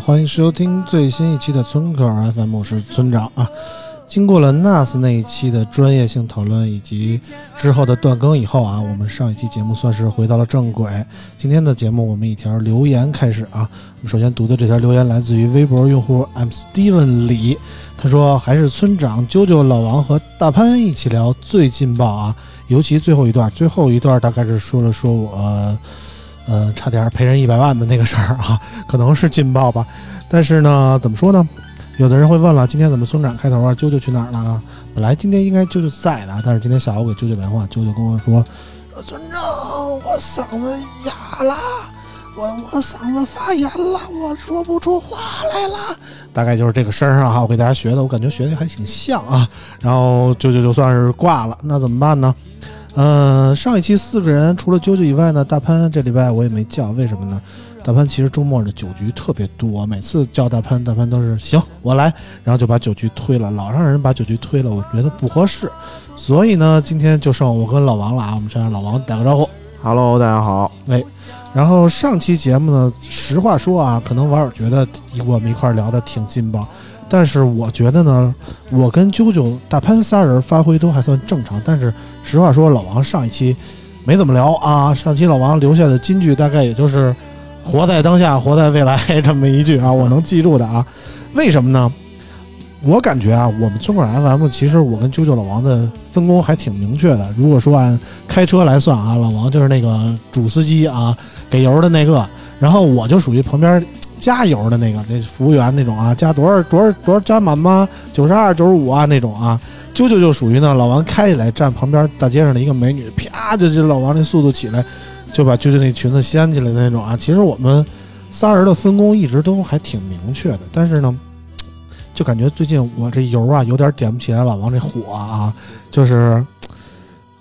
欢迎收听最新一期的村口 FM，我是村长啊。经过了 NAS 那一期的专业性讨论以及之后的断更以后啊，我们上一期节目算是回到了正轨。今天的节目我们一条留言开始啊，我们首先读的这条留言来自于微博用户 M Steven 李，他说还是村长啾啾老王和大潘一起聊最劲爆啊，尤其最后一段，最后一段大概是说了说我呃差点赔人一百万的那个事儿啊，可能是劲爆吧，但是呢，怎么说呢？有的人会问了，今天怎么村长开头啊？啾啾去哪儿了啊？本来今天应该啾啾在的，但是今天下午给啾啾打电话，啾啾跟我说：“村长，我嗓子哑了，我我嗓子发炎了，我说不出话来了。”大概就是这个声儿啊，我给大家学的，我感觉学的还挺像啊。然后啾啾就算是挂了，那怎么办呢？嗯，上一期四个人除了啾啾以外呢，大潘这礼拜我也没叫，为什么呢？大潘其实周末的酒局特别多，每次叫大潘，大潘都是行我来，然后就把酒局推了，老让人把酒局推了，我觉得不合适，所以呢，今天就剩我跟老王了啊，我们先让老王打个招呼，Hello，大家好，哎，然后上期节目呢，实话说啊，可能网友觉得我们一块聊的挺劲爆，但是我觉得呢，我跟啾啾、大潘仨人发挥都还算正常，但是实话说，老王上一期没怎么聊啊，上期老王留下的金句大概也就是。活在当下，活在未来，这么一句啊，我能记住的啊。为什么呢？我感觉啊，我们村口 FM 其实我跟啾啾老王的分工还挺明确的。如果说按开车来算啊，老王就是那个主司机啊，给油的那个，然后我就属于旁边加油的那个，那服务员那种啊，加多少多少多少加满吗？九十二、九十五啊那种啊。啾啾就属于呢，老王开起来站旁边大街上的一个美女，啪就就老王那速度起来。就把啾啾那裙子掀起来的那种啊，其实我们仨人的分工一直都还挺明确的，但是呢，就感觉最近我这油啊有点点不起来老王这火啊，就是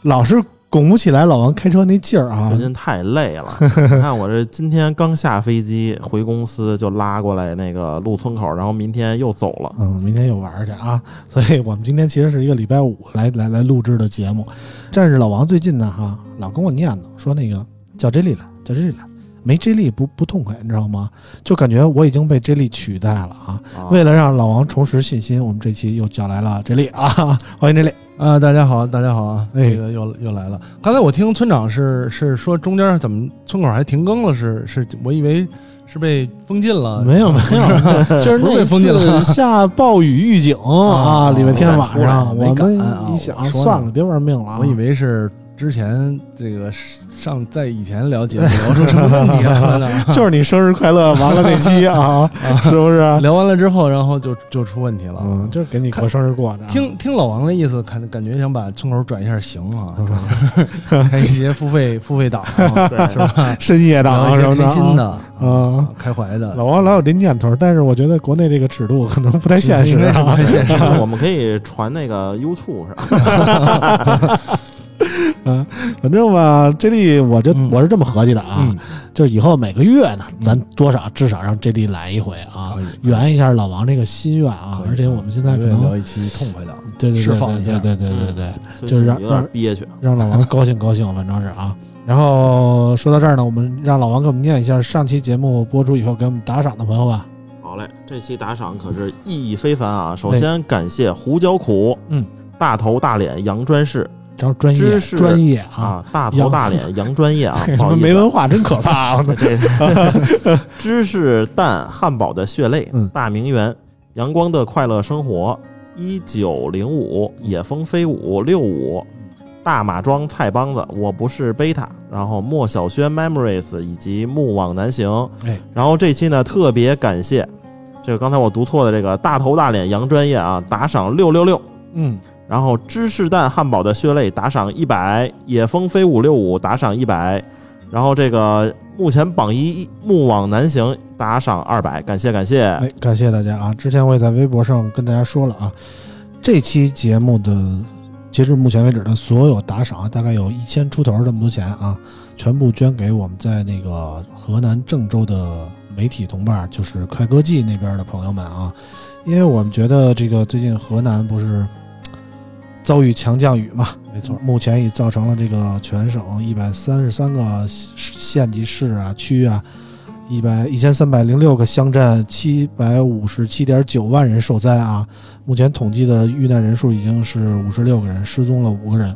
老是拱不起来老王开车那劲儿啊。最近太累了，你看我这今天刚下飞机回公司就拉过来那个路村口，然后明天又走了，嗯，明天又玩去啊，所以我们今天其实是一个礼拜五来来来录制的节目，但是老王最近呢哈老跟我念叨说那个。叫 J 莉了，叫 J 莉了，没 J 莉不不痛快，你知道吗？就感觉我已经被 J 莉取代了啊！为了让老王重拾信心，我们这期又叫来了 J 莉啊！欢迎 J 莉啊！大家好，大家好啊！那个又又来了。刚才我听村长是是说中间怎么村口还停更了，是是，我以为是被封禁了。没有没有，就是那次 下暴雨预警啊！礼拜天晚上，我们一想算了，别玩命了。我以为是。之前这个上在以前聊节目聊出什么问题 了呢？就是你生日快乐完了那期啊，是不是？聊完了之后，然后就就出问题了。嗯，就是给你过生日过的。听听老王的意思，感感觉想把村口转一下型啊，开一些付费付费档，是吧？深夜档什么的，开心的啊，开怀的。老王老有这念头，但是我觉得国内这个尺度可能不太现实啊。我们可以传那个 YouTube 上。嗯，反正吧，J D 我就嗯。我是这么合计的啊，嗯，就是以后每个月呢，咱多少至少让 J D 来一回啊，圆一下老王这个心愿啊而且我们现在可能聊一期痛快的，对对对释放一下。对对对对对就是让近有点憋屈。让老王高兴高兴，反正是啊。然后说到这儿呢，我们让老王给我们念一下上期节目播出以后给我们打赏的朋友吧。好嘞，这期打赏可是意义非凡啊！首先感谢胡椒苦，嗯，大头大脸杨专士然后专业知识专业啊，啊，大头大脸 杨专业啊，什么没文化真可怕啊！这芝士蛋汉堡的血泪，嗯大名媛，阳光的快乐生活，一九零五，野蜂飞舞六五，大马庄菜帮子，我不是贝塔，然后莫小轩 Memories 以及木往南行，哎，然后这期呢特别感谢这个刚才我读错的这个大头大脸杨专业啊，打赏六六六。嗯，然后芝士蛋汉堡的血泪打赏一百，野风飞五六五打赏一百，然后这个目前榜一木往南行打赏二百，感谢感谢。哎，感谢大家啊！之前我也在微博上跟大家说了啊，这期节目的截至目前为止的所有打赏啊，大概有一千出头这么多钱啊，全部捐给我们在那个河南郑州的媒体同伴，就是快歌记那边的朋友们啊，因为我们觉得这个最近河南不是遭遇强降雨嘛，没错，目前已造成了这个全省一百三十三个县级市啊、区啊，一百一千三百零六个乡镇，七百五十七点九万人受灾啊。目前统计的遇难人数已经是五十六个人，失踪了五个人。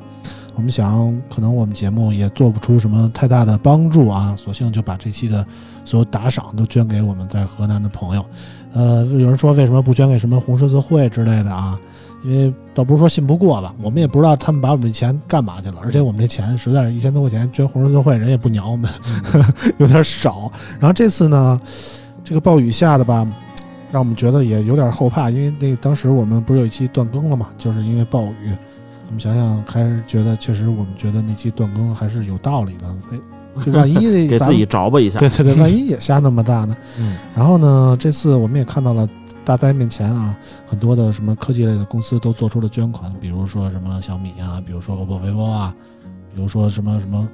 我们想，可能我们节目也做不出什么太大的帮助啊，索性就把这期的所有打赏都捐给我们在河南的朋友。呃，有人说为什么不捐给什么红十字会之类的啊？因为倒不是说信不过吧，我们也不知道他们把我们这钱干嘛去了，而且我们这钱实在是一千多块钱捐红十字会，人也不鸟我们，有点少。然后这次呢，这个暴雨下的吧，让我们觉得也有点后怕，因为那当时我们不是有一期断更了嘛，就是因为暴雨。我们想想，还是觉得确实，我们觉得那期断更还是有道理的。非就万一这 给自己着吧一下。对对对，万一也下那么大呢？嗯，然后呢，这次我们也看到了大灾面前啊，很多的什么科技类的公司都做出了捐款，比如说什么小米啊，比如说 OPPO、vivo 啊，比如说什么什么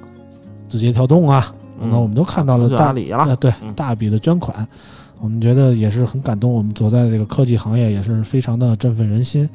字节跳动啊，等等，我们都看到了大阿里了呃对嗯大笔的捐款，我们觉得也是很感动。我们所在的这个科技行业也是非常的振奋人心。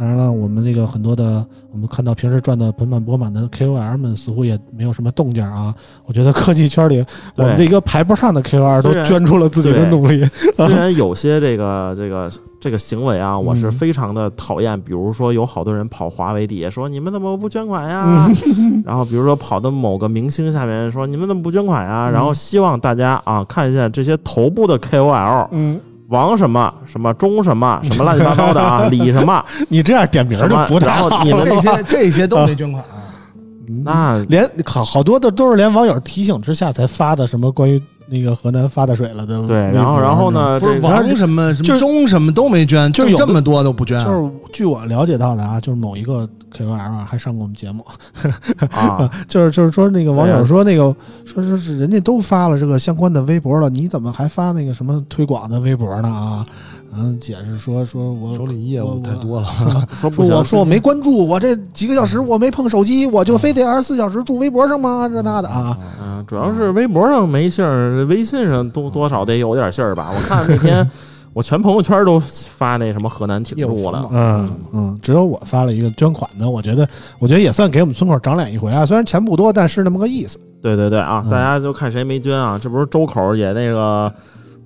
当然了，我们这个很多的，我们看到平时赚的盆满钵满的 KOL 们似乎也没有什么动静啊。我觉得科技圈里，我们这个排不上的 KOL 都捐出了自己的努力。虽然有些这个这个这个行为啊，我是嗯非常的讨厌。比如说，有好多人跑华为底下说你们怎么不捐款呀？嗯 然后比如说跑到某个明星下面说你们怎么不捐款呀？嗯然后希望大家啊看一下这些头部的 KOL，嗯，王什么什么钟什么什么乱七八糟的啊，李什么，你这样点名就不太然后好你们这些这些都没捐款啊，那连好好多的都是连网友提醒之下才发的，什么关于那个河南发大水了的微博。对，然后然后呢，不是这王什么什么中什么都没捐，就有这么多都不捐啊，就是据我了解到的啊，就是某一个 KOL 啊，还上过我们节目，啊，就是就是说那个网友说那个说说是人家都发了这个相关的微博了，你怎么还发那个什么推广的微博呢啊？然后解释说说我手里业务太多了，说不我说我没关注，我这几个小时我没碰手机，我就非得二十四小时住微博上吗？这那的啊，嗯，主要是微博上没信儿，微信上多 多少得有点信儿吧。我看那天我全朋友圈都发那什么河南挺业务住了，嗯嗯，只有我发了一个捐款的，我觉得我觉得也算给我们村口长脸一回啊，虽然钱不多，但是那么个意思。对对对啊，嗯大家就看谁没捐啊。这不是周口也那个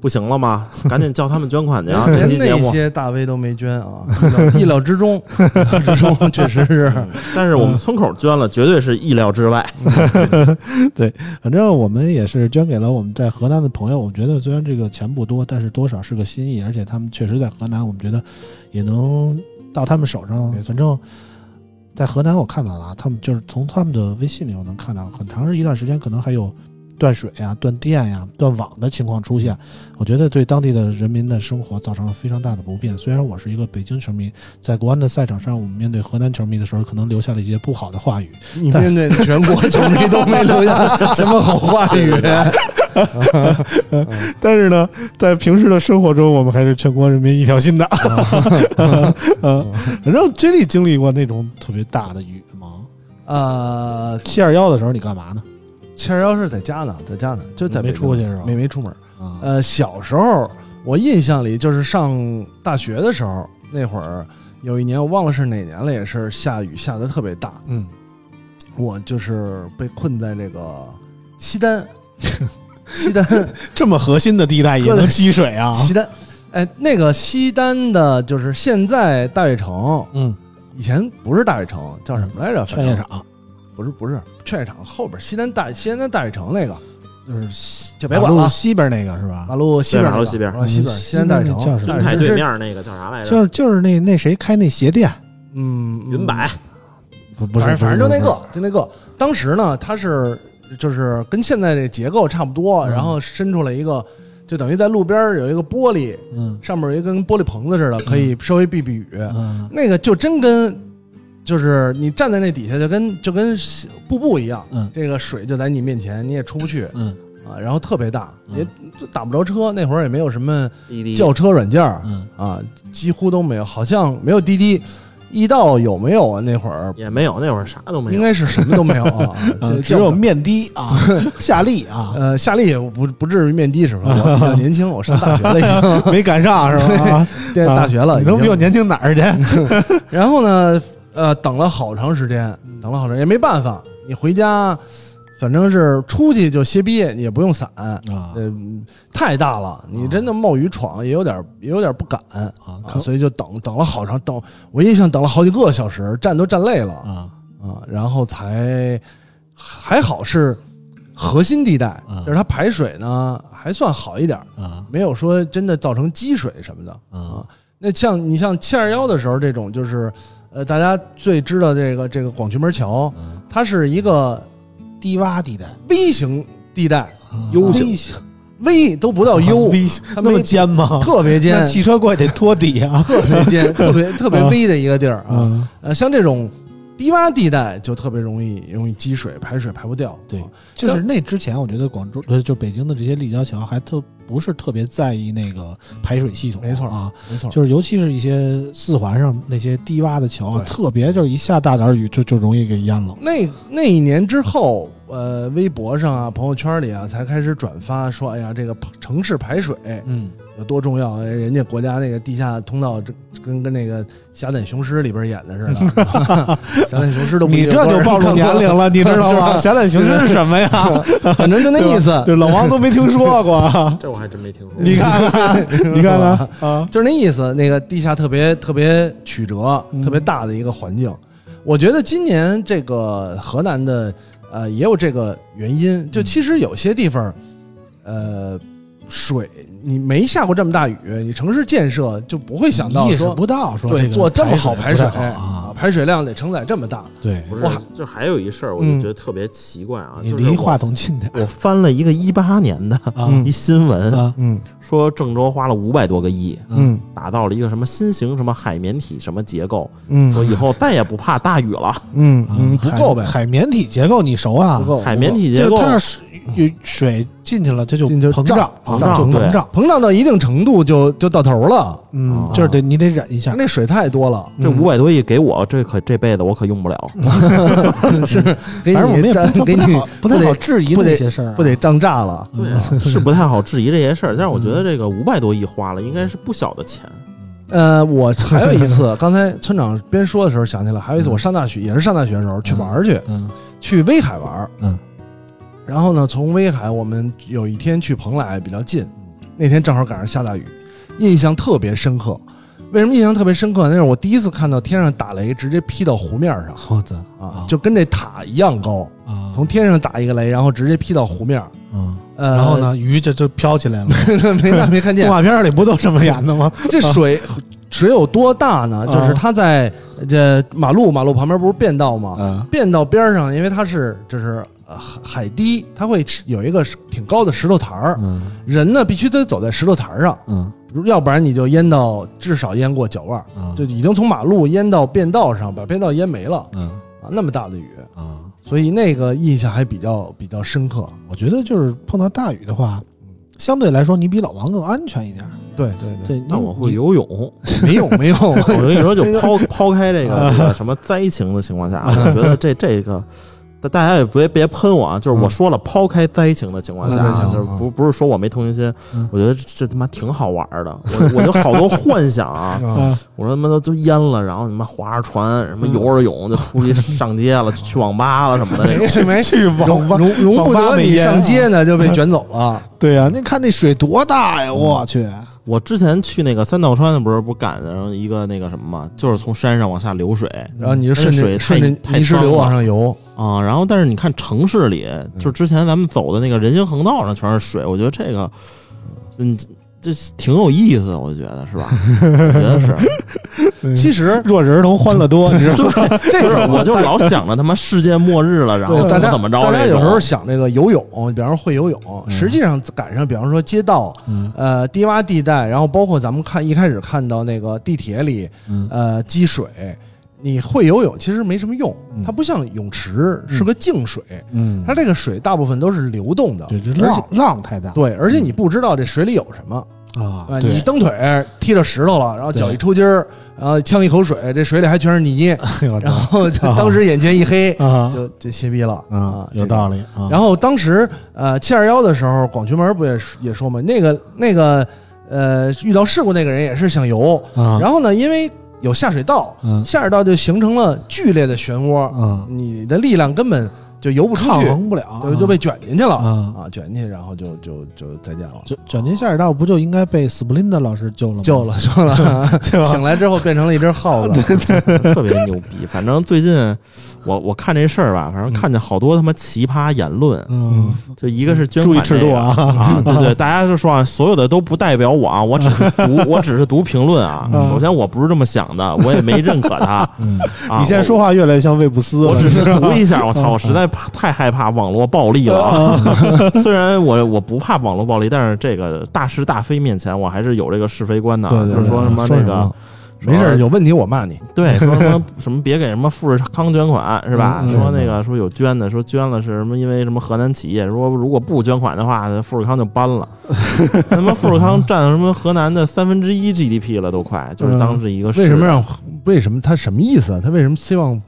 不行了吗？赶紧叫他们捐款去啊！这期节连那，些大 V 都没捐啊，意料之中，意料之中确实是。但是我们村口捐了，绝对是意料之外。对反正我们也是捐给了我们在河南的朋友。我觉得虽然这个钱不多，但是多少是个心意，而且他们确实在河南，我们觉得也能到他们手上反正，在河南我看到了啊，他们就是从他们的微信里我能看到，很长一段时间可能还有断水呀、断电呀、断网的情况出现。我觉得对当地的人民的生活造成了非常大的不便。虽然我是一个北京球迷，在国安的赛场上，我们面对河南球迷的时候，可能留下了一些不好的话语。你面对全国球迷都没留下什么好话语，但是呢，在平时的生活中，我们还是全国人民一条心的。呃，反正 J 莉经历过那种特别大的雨吗？呃，七二幺的时候你干嘛呢？七二幺是在家呢，在家呢，就在没出去是吧？没没出门。啊，呃，小时候我印象里就是上大学的时候，那会儿有一年我忘了是哪年了，也是下雨下的特别大，嗯，我就是被困在这个西单，西单。这么核心的地带也能积水啊？西单，哎，那个西单的就是现在大悦城，嗯，以前不是大悦城，叫什么来着？劝业场不是不是劝业场后边西单大西单大悦城那个，就是西就别管了啊马路西边那个是吧马？路西边那个，对马路西边马路西边嗯西单大悦城西边那叫什么军台大悦城对面那个叫啥来着？就是就是那那谁开那鞋店，嗯，嗯云柏，不不是，反正反正就那个，就那个。当时呢，它是就是跟现在这结构差不多，嗯然后伸出来一个，就等于在路边儿有一个玻璃，嗯上面有一个跟玻璃棚子似的，可以稍微避避雨。嗯那个就真跟，就是你站在那底下，就跟就跟瀑布一样，嗯这个水就在你面前，你也出不去嗯啊。然后特别大，嗯也打不着车，那会儿也没有什么叫车软件啊，几乎都没有，好像没有滴滴。易到有没有啊？那会儿也没有，那会儿啥都没有。应该是什么都没有啊，只有面的啊，夏利啊，呃夏利也不不至于面的是吧？我比较 年轻，我上大学了已经，没赶上是吧？啊念大学了，你能比我年轻哪儿去？然后呢，呃，等了好长时间，等了好长时间也没办法，你回家，反正是出去就歇逼，也不用伞，啊。呃，太大了，你真的冒雨闯也有点也有点不敢啊啊，所以就等等了好长，等我印象等了好几个小时，站都站累了啊。啊，然后才还好是核心地带啊，就是它排水呢还算好一点，啊没有说真的造成积水什么的啊！那像你像七二幺的时候，这种就是，呃，大家最知道这个这个广渠门桥，嗯它是一个低洼地带，V 型地带，U 型型，V 都不到 U，V 那么尖吗？特别尖那，汽车过去得托底啊！特别尖，特别特别 V 的一个地儿啊。嗯呃，像这种低洼地带就特别容易容易积水，排水排不掉。对啊就是那之前，我觉得广州呃，就北京的这些立交桥还特不是特别在意那个排水系统，没错啊，没错，就是尤其是一些四环上那些低洼的桥啊，特别就是一下大点儿雨就就容易给淹了。那那一年之后，呃，微博上啊、朋友圈里啊，才开始转发说，哎呀，这个城市排水嗯，有多重要？哎人家国家那个地下通道，这跟跟那个《侠胆雄狮》里边演的似的，《侠胆雄狮》都你这就暴露年龄了，你知道吗？侠胆雄狮是什么呀？反正就那意思，这老王都没听说过。这我还真没听说。你看看，你看看啊，就是那意思。那个地下特别特别曲折、嗯特别大的一个环境。我觉得今年这个河南的呃也有这个原因，就其实有些地方，呃，水你没下过这么大雨，你城市建设就不会想到意识说不到说对这个做这么好排水排不太好啊，排水量得承载这么大。对，不是哇，就还有一事儿，我就嗯觉得特别奇怪啊，你就是我离话筒近点。我翻了一个一八年的 一新闻，啊，嗯。说郑州花了五百多个亿，嗯。打造了一个什么新型什么海绵体什么结构，嗯。说以后再也不怕大雨了。嗯啊嗯，不够呗，海海绵体结构你熟啊？不够海绵体结就构，它是有水进去了，它就膨胀胀啊，就膨胀膨胀。膨胀到一定程度就就到头了，嗯啊，就是得你得忍一下。那水太多了，这五百多亿给我，这可这辈子我可用不了。是 给反正我们你给你不太好不太好质疑那些事儿啊，不得胀炸了。对啊，是不太好质疑这些事儿，但是我觉得这个五百多亿花了，应该是不小的钱。呃，我还有一次，刚才村长边说的时候想起来，还有一次我上大学，也是上大学的时候去玩儿去，嗯去威海玩儿。嗯，然后呢，从威海我们有一天去蓬莱比较近，那天正好赶上下大雨，印象特别深刻。为什么印象特别深刻？那是我第一次看到天上打雷直接劈到湖面上好的啊，就跟这塔一样高，啊，从天上打一个雷，然后直接劈到湖面。嗯，呃，然后？呢，鱼就就飘起来了。没 看没看见动，画片里不都这么演的吗？这水水有多大呢？就是它在这马路马路旁边不是便道吗？嗯便道边上，因为它是就是呃海海堤，它会有一个挺高的石头台儿，嗯人呢必须得走在石头台儿上，嗯要不然你就淹到至少淹过脚腕儿，嗯，就已经从马路淹到便道上，把便道淹没了嗯啊！那么大的雨，啊，所以那个印象还比较比较深刻。我觉得就是碰到大雨的话，相对来说你比老王更安全一点。对对对，对，但我会游泳。没有没有，我跟你说，就 抛抛开这个这个什么灾情的情况下，我觉得这这个。大大家也别别喷我啊！就是我说了，抛开灾情的情况下，嗯就是不不是说我没同情心，嗯我觉得这这他妈挺好玩的。我我就好多幻想啊！啊，我说他妈都都淹了，然后你妈划着船，什么游着泳就出去上街了，去网吧了什么的这种。没去网吧，容容不网吧得你没淹上街呢就被卷走了。对呀、那看那水多大呀！我去，我之前去那个三道川的不是不赶上一个那个什么嘛，就是从山上往下流水然后你就顺水顺泥石流往上游，啊、然后但是你看城市里，就之前咱们走的那个人行横道上全是水，我觉得这个，嗯，这挺有意思，我觉得是吧？我觉得是，其实弱智儿童欢乐多，你知道吗？这不是个，我就老想着他妈世界末日了，然后，大家怎么怎么着大家有时候想这个游泳，比方说会游泳，实际上赶上，比方说街道，嗯呃，低洼地带，然后包括咱们看一开始看到那个地铁里，嗯呃，积水，你会游泳其实没什么用嗯，它不像泳池是个静水，嗯。它这个水大部分都是流动的，这这浪浪太大。对，而且你不知道这水里有什么，啊啊，你蹬腿踢着石头了，然后脚一抽筋儿，然后呛一口水，这水里还全是泥，然然后就当时眼前一黑，啊。就就歇逼了啊，有。道理啊。然后当时呃七二幺的时候，广渠门不也也说嘛，那个那个呃遇到事故那个人也是想游，啊，然后呢因为有下水道，嗯。下水道就形成了剧烈的漩涡，啊，你的力量根本就游不出抗去，衡不了，就就被卷进去了啊啊，卷进去，然后就就就再见了。卷卷进下水道，不就应该被斯普林德老师救了吗？救了，救了，醒来之后变成了一只耗子。特别牛逼。反正最近我我看这事儿吧，反正看见好多他妈奇葩言论，嗯，就一个是捐注意款这个尺度啊啊，对对，大家就说啊，所有的都不代表我啊，我只是读，我只是读评论啊。嗯首先我不是这么想的，我也没认可他。嗯啊你现在说话越来越像魏布斯了，我只是读一下，我操，我实在怕太害怕网络暴力了啊。虽然我我不怕网络暴力，但是这个大是大非面前，我还是有这个是非观的啊。对对就是说什么那个么。没事，有问题我骂你。对，说什么什么别给什么富士康捐款是吧？嗯嗯说那个说有捐的，说捐了是什么？因为什么河南企业说如果不捐款的话，富士康就搬了。他妈富士康占什么河南的三分之一 GDP 了，都快，就是当时一个市为什么让？为什么他什么意思啊？他为什么希望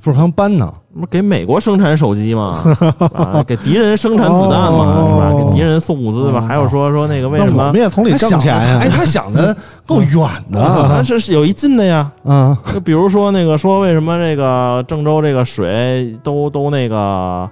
富士康搬呢？不是给美国生产手机吗？啊，给敌人生产子弹嘛，哦是吧？给敌人送物资吧。哦还有说说那个为什么们也从里挣他想的，钱呀哎，？他想的 够远的啊？啊是是有一近的呀。嗯！就比如说那个说为什么这个郑州这个水都都那个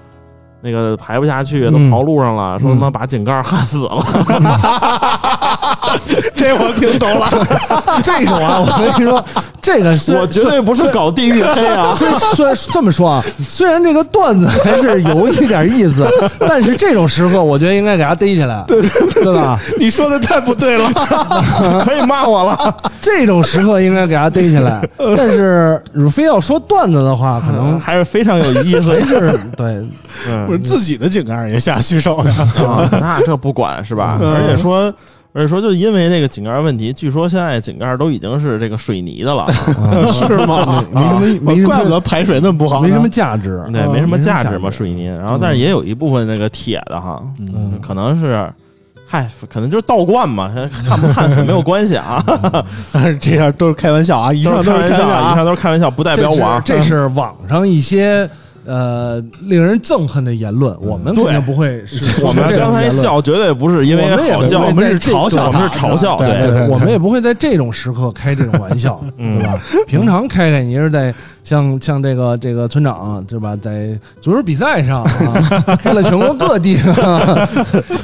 那个排不下去，都跑路上了，说他妈把井盖焊死了。这我听懂了。这种啊，我跟你说，这个我绝对不是搞地域黑啊！虽虽然这么说啊，虽然这个段子还是有一点意思，但是这种时刻，我觉得应该给他逮起来，对对吧？你说的太不对了，可以骂我了。这种时刻应该给他逮起来。但是，如非要说段子的话，可能还是非常有意思还。是对嗯不是自己的井盖也下去手呀？啊，那这不管是吧？嗯而且说，而且说，就因为这个井盖问题，据说现在井盖都已经是这个水泥的了，是吗？没什么没什么怪不得排水那么不好，没什么价值。对，没什么价值嘛，水泥。然后，但是也有一部分那个铁的哈，嗯可能是。嗨，可能就是道观嘛，看不看死没有关系啊，但是 这样都是开玩笑啊，以上都是开玩笑，以上都是开玩笑，不代表我这是网上一些呃令人憎恨的言论，我们肯定不会是 我们刚才笑绝对不是因为好笑，我们是嘲笑我们是嘲笑，对我们也不会在这种时刻开这种玩笑，嗯。对吧？平常开开，你是在像像这个这个村长对吧，在足球比赛上啊，开了全国各地啊，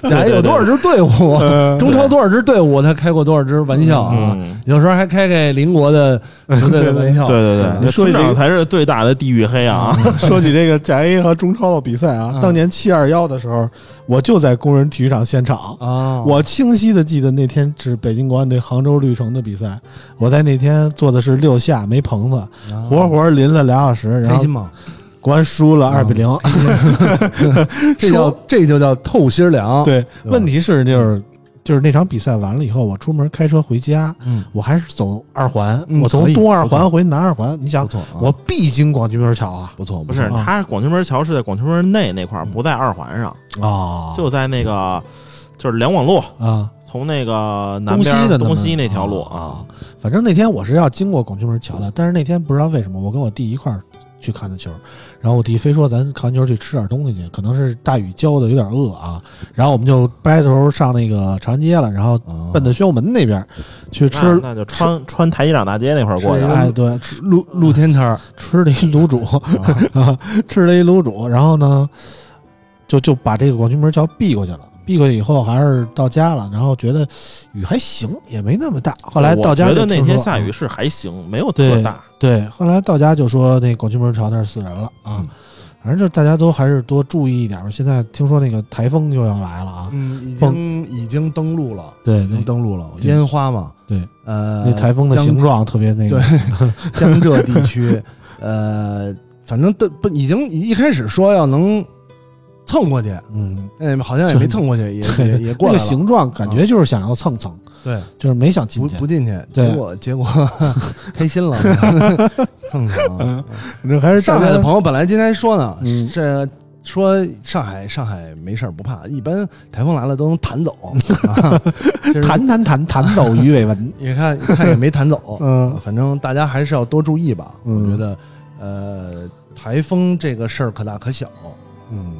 甲 A 有多少支队伍，中超多少支队伍，他开过多少支玩笑啊？嗯，有时候还开开邻国的 球队的玩笑，对对对，这村长你说这个才是最大的地域黑啊！说起这个甲 A 和中超的比赛啊，嗯。当年七二幺的时候，我就在工人体育场现场。啊，我清晰的记得那天是北京国安对杭州绿城的比赛，我在那天坐的是六下没棚子，活活淋了俩小时，然心吗？国安输了二比零。这叫这就叫透心凉。，对，问题是就是就是那场比赛完了以后，我出门开车回家，嗯，我还是走二环，嗯我从东二环回南二环，你想不错啊，我必经广渠门桥啊。不错，不是，啊他广渠门桥是在广渠门内那块儿，不在二环上，啊就在那个就是两广路，啊，从那个南东西边的东西那条路啊啊。反正那天我是要经过广渠门桥的，但是那天不知道为什么，我跟我弟一块儿去看的球，然后我弟非说咱看完球去吃点东西去，可能是大雨浇的有点饿啊，然后我们就掰头上那个长安街了，然后奔到宣武门那边去吃那，那就穿穿台机长大街那块儿过去。哎，对，露露天摊儿，吃了一卤煮，啊，吃了一卤煮，然后呢，就就把这个广渠门桥避过去了。避过去以后，还是到家了，然后觉得雨还行，也没那么大。后来到家我觉得那就听说啊天下雨是还行，没有特对大。对，后来到家就说那广渠门桥那儿死人了啊。嗯反正就大家都还是多注意一点吧。现在听说那个台风又要来了啊，嗯，已经已经登陆了，对，已经登陆了，烟花嘛，对，呃，那台风的形状特别那个，江浙地区，呃，反正都不已经一开始说要能蹭过去，嗯，哎，好像也没蹭过去，也也也过来了，那个形状感觉就是想要蹭蹭，对，就是没想进去。不不。进去，对。结果结果 开心了，蹭蹭啊。这还是上海的朋友，本来今天说呢，嗯。这说上海上海没事儿不怕，一般台风来了都能弹走，啊就是弹弹弹弹走鱼尾纹，你看你看也没弹走，嗯。反正大家还是要多注意吧。嗯。我觉得，呃，台风这个事儿可大可小，嗯，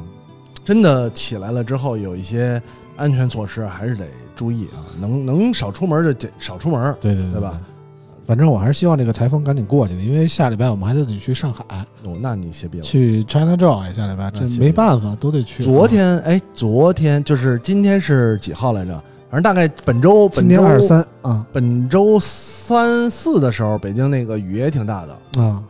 真的起来了之后，有一些安全措施还是得注意啊。能能少出门就减少出门，对对对吧？反正我还是希望这个台风赶紧过去的，因为下礼拜我们还得得去上海，哦，那你先别了。去 China Joy，下礼拜这没办法，都得去。昨天哎，昨天就是今天是几号来着？反正大概本周今天本周二十三啊本周三四的时候，北京那个雨也挺大的。啊，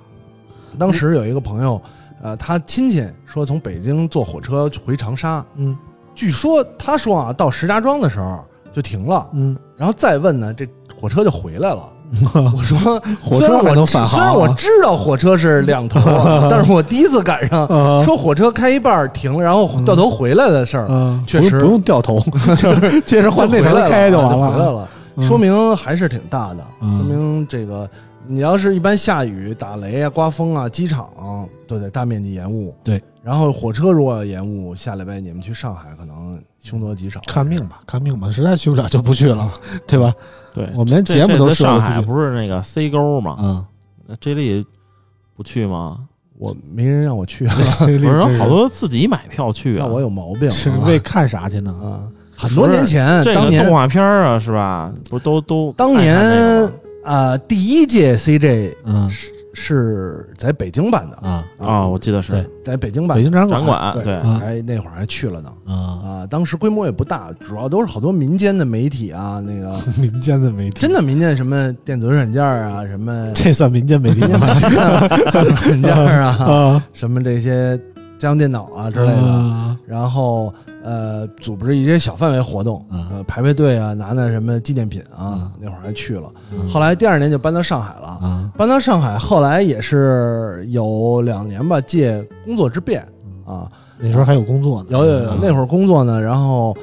当时有一个朋友，呃，他亲戚说从北京坐火车回长沙，嗯。据说他说啊，到石家庄的时候就停了，嗯，然后再问呢，这火车就回来了。我说火车还能返航啊。虽然我知道火车是两头啊，但是我第一次赶上啊说火车开一半停了，然后掉头回来的事儿，啊，确实不用掉头，就是接着换那头开就完了。回来了，嗯。说明还是挺大的，嗯。说明这个你要是一般下雨、打雷啊、刮风啊，机场都得大面积延误。对，然后火车如果要延误，下礼拜你们去上海可能凶多吉少。看命吧，看命吧，实在去不了就不去了，对吧？对，我们连节目都上海不是那个 C 沟吗？啊，那 J 莉不去吗？我没人让我去，不不是有好多自己买票去啊让。我有毛病。是啊为看啥去呢？啊，很多年前，这当年个动画片啊，是吧？不是都都当年啊，第一届 CJ 嗯。是在北京办的，啊，啊，我记得是。对。在北京办的。北京展展馆对。对啊。还那会儿还去了呢。啊，啊，当时规模也不大，主要都是好多民间的媒体啊，那个 民间的媒体，真的民间什么电子软件啊，什么这算民间媒体吗？软件啊，啊什么这些家用电脑啊之类的，啊。然后呃，组织一些小范围活动，嗯呃，排排队啊，拿拿什么纪念品啊嗯，那会儿还去了。嗯后来第二年就搬到上海了，啊。搬到上海，后来也是有两年吧，借工作之便啊，那时候还有工作呢，有有有啊，那会儿工作呢，然后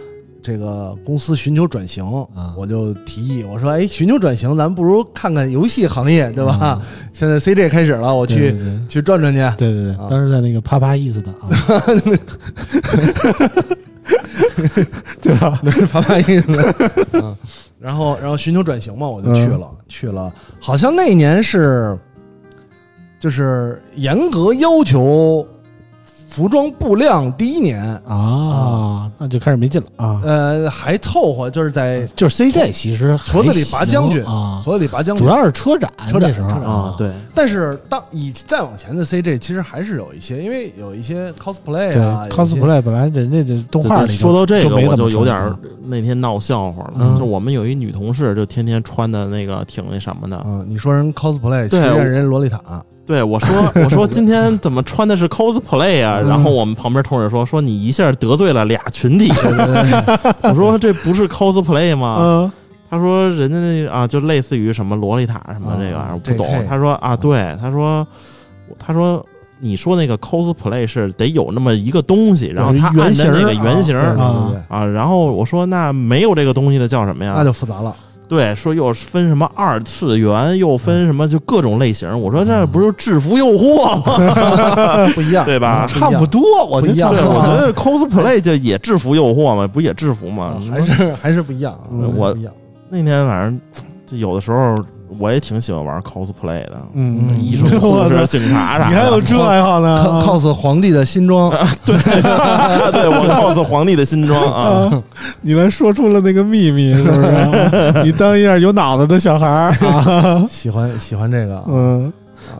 这个公司寻求转型，啊。我就提议我说，哎，寻求转型，咱不如看看游戏行业，对吧？啊。现在 CJ 开始了，我去去转转去。对对对，啊。当时在那个啪啪意思的啊，对吧？啪啪意思，嗯，然后然后寻求转型嘛，我就去了，去了，好像那年是就是严格要求服装布量第一年，啊，那就开始没劲了啊。呃，还凑合，就是在就是 CJ 其实还矬子里拔将军行啊，所有里拔将军主。要是车展车展时候啊，对，但是当以再往前的 CJ，其实还是有一些，因为有一些 cosplay 对啊 cosplay 本来人家这动画里说到这个，我就有点那天闹笑话了。嗯就我们有一女同事，就天天穿的那个挺那什么的。嗯，你说人 cosplay，其实人洛丽塔，对我说，我说今天怎么穿的是 cosplay 啊？嗯 然后我们旁边同事说，说你一下得罪了俩群体。我说这不是 cosplay 吗？嗯他说人家那啊，就类似于什么洛丽塔什么这个，啊我不懂。他说啊，对，他说他说。你说那个 cosplay 是得有那么一个东西，然后他按原型那个原型啊，然后我说那没有这个东西的叫什么呀？那就复杂了。对，说又分什么二次元，又分什么就各种类型。我说这不是制服诱惑吗？不一样，对吧差不多，我觉得我觉得 cosplay 就也制服诱惑嘛，不也制服吗？还是还是不一样我。那天反正就有的时候我也挺喜欢玩 cosplay 的，嗯，医生、护士、警察啥的。你还有这爱好呢 cos 皇帝的新装，对 对我 cos 皇帝的新装啊，啊！你来说出了那个秘密，是不是？你当一下有脑子的小孩儿啊！喜欢喜欢这个，嗯，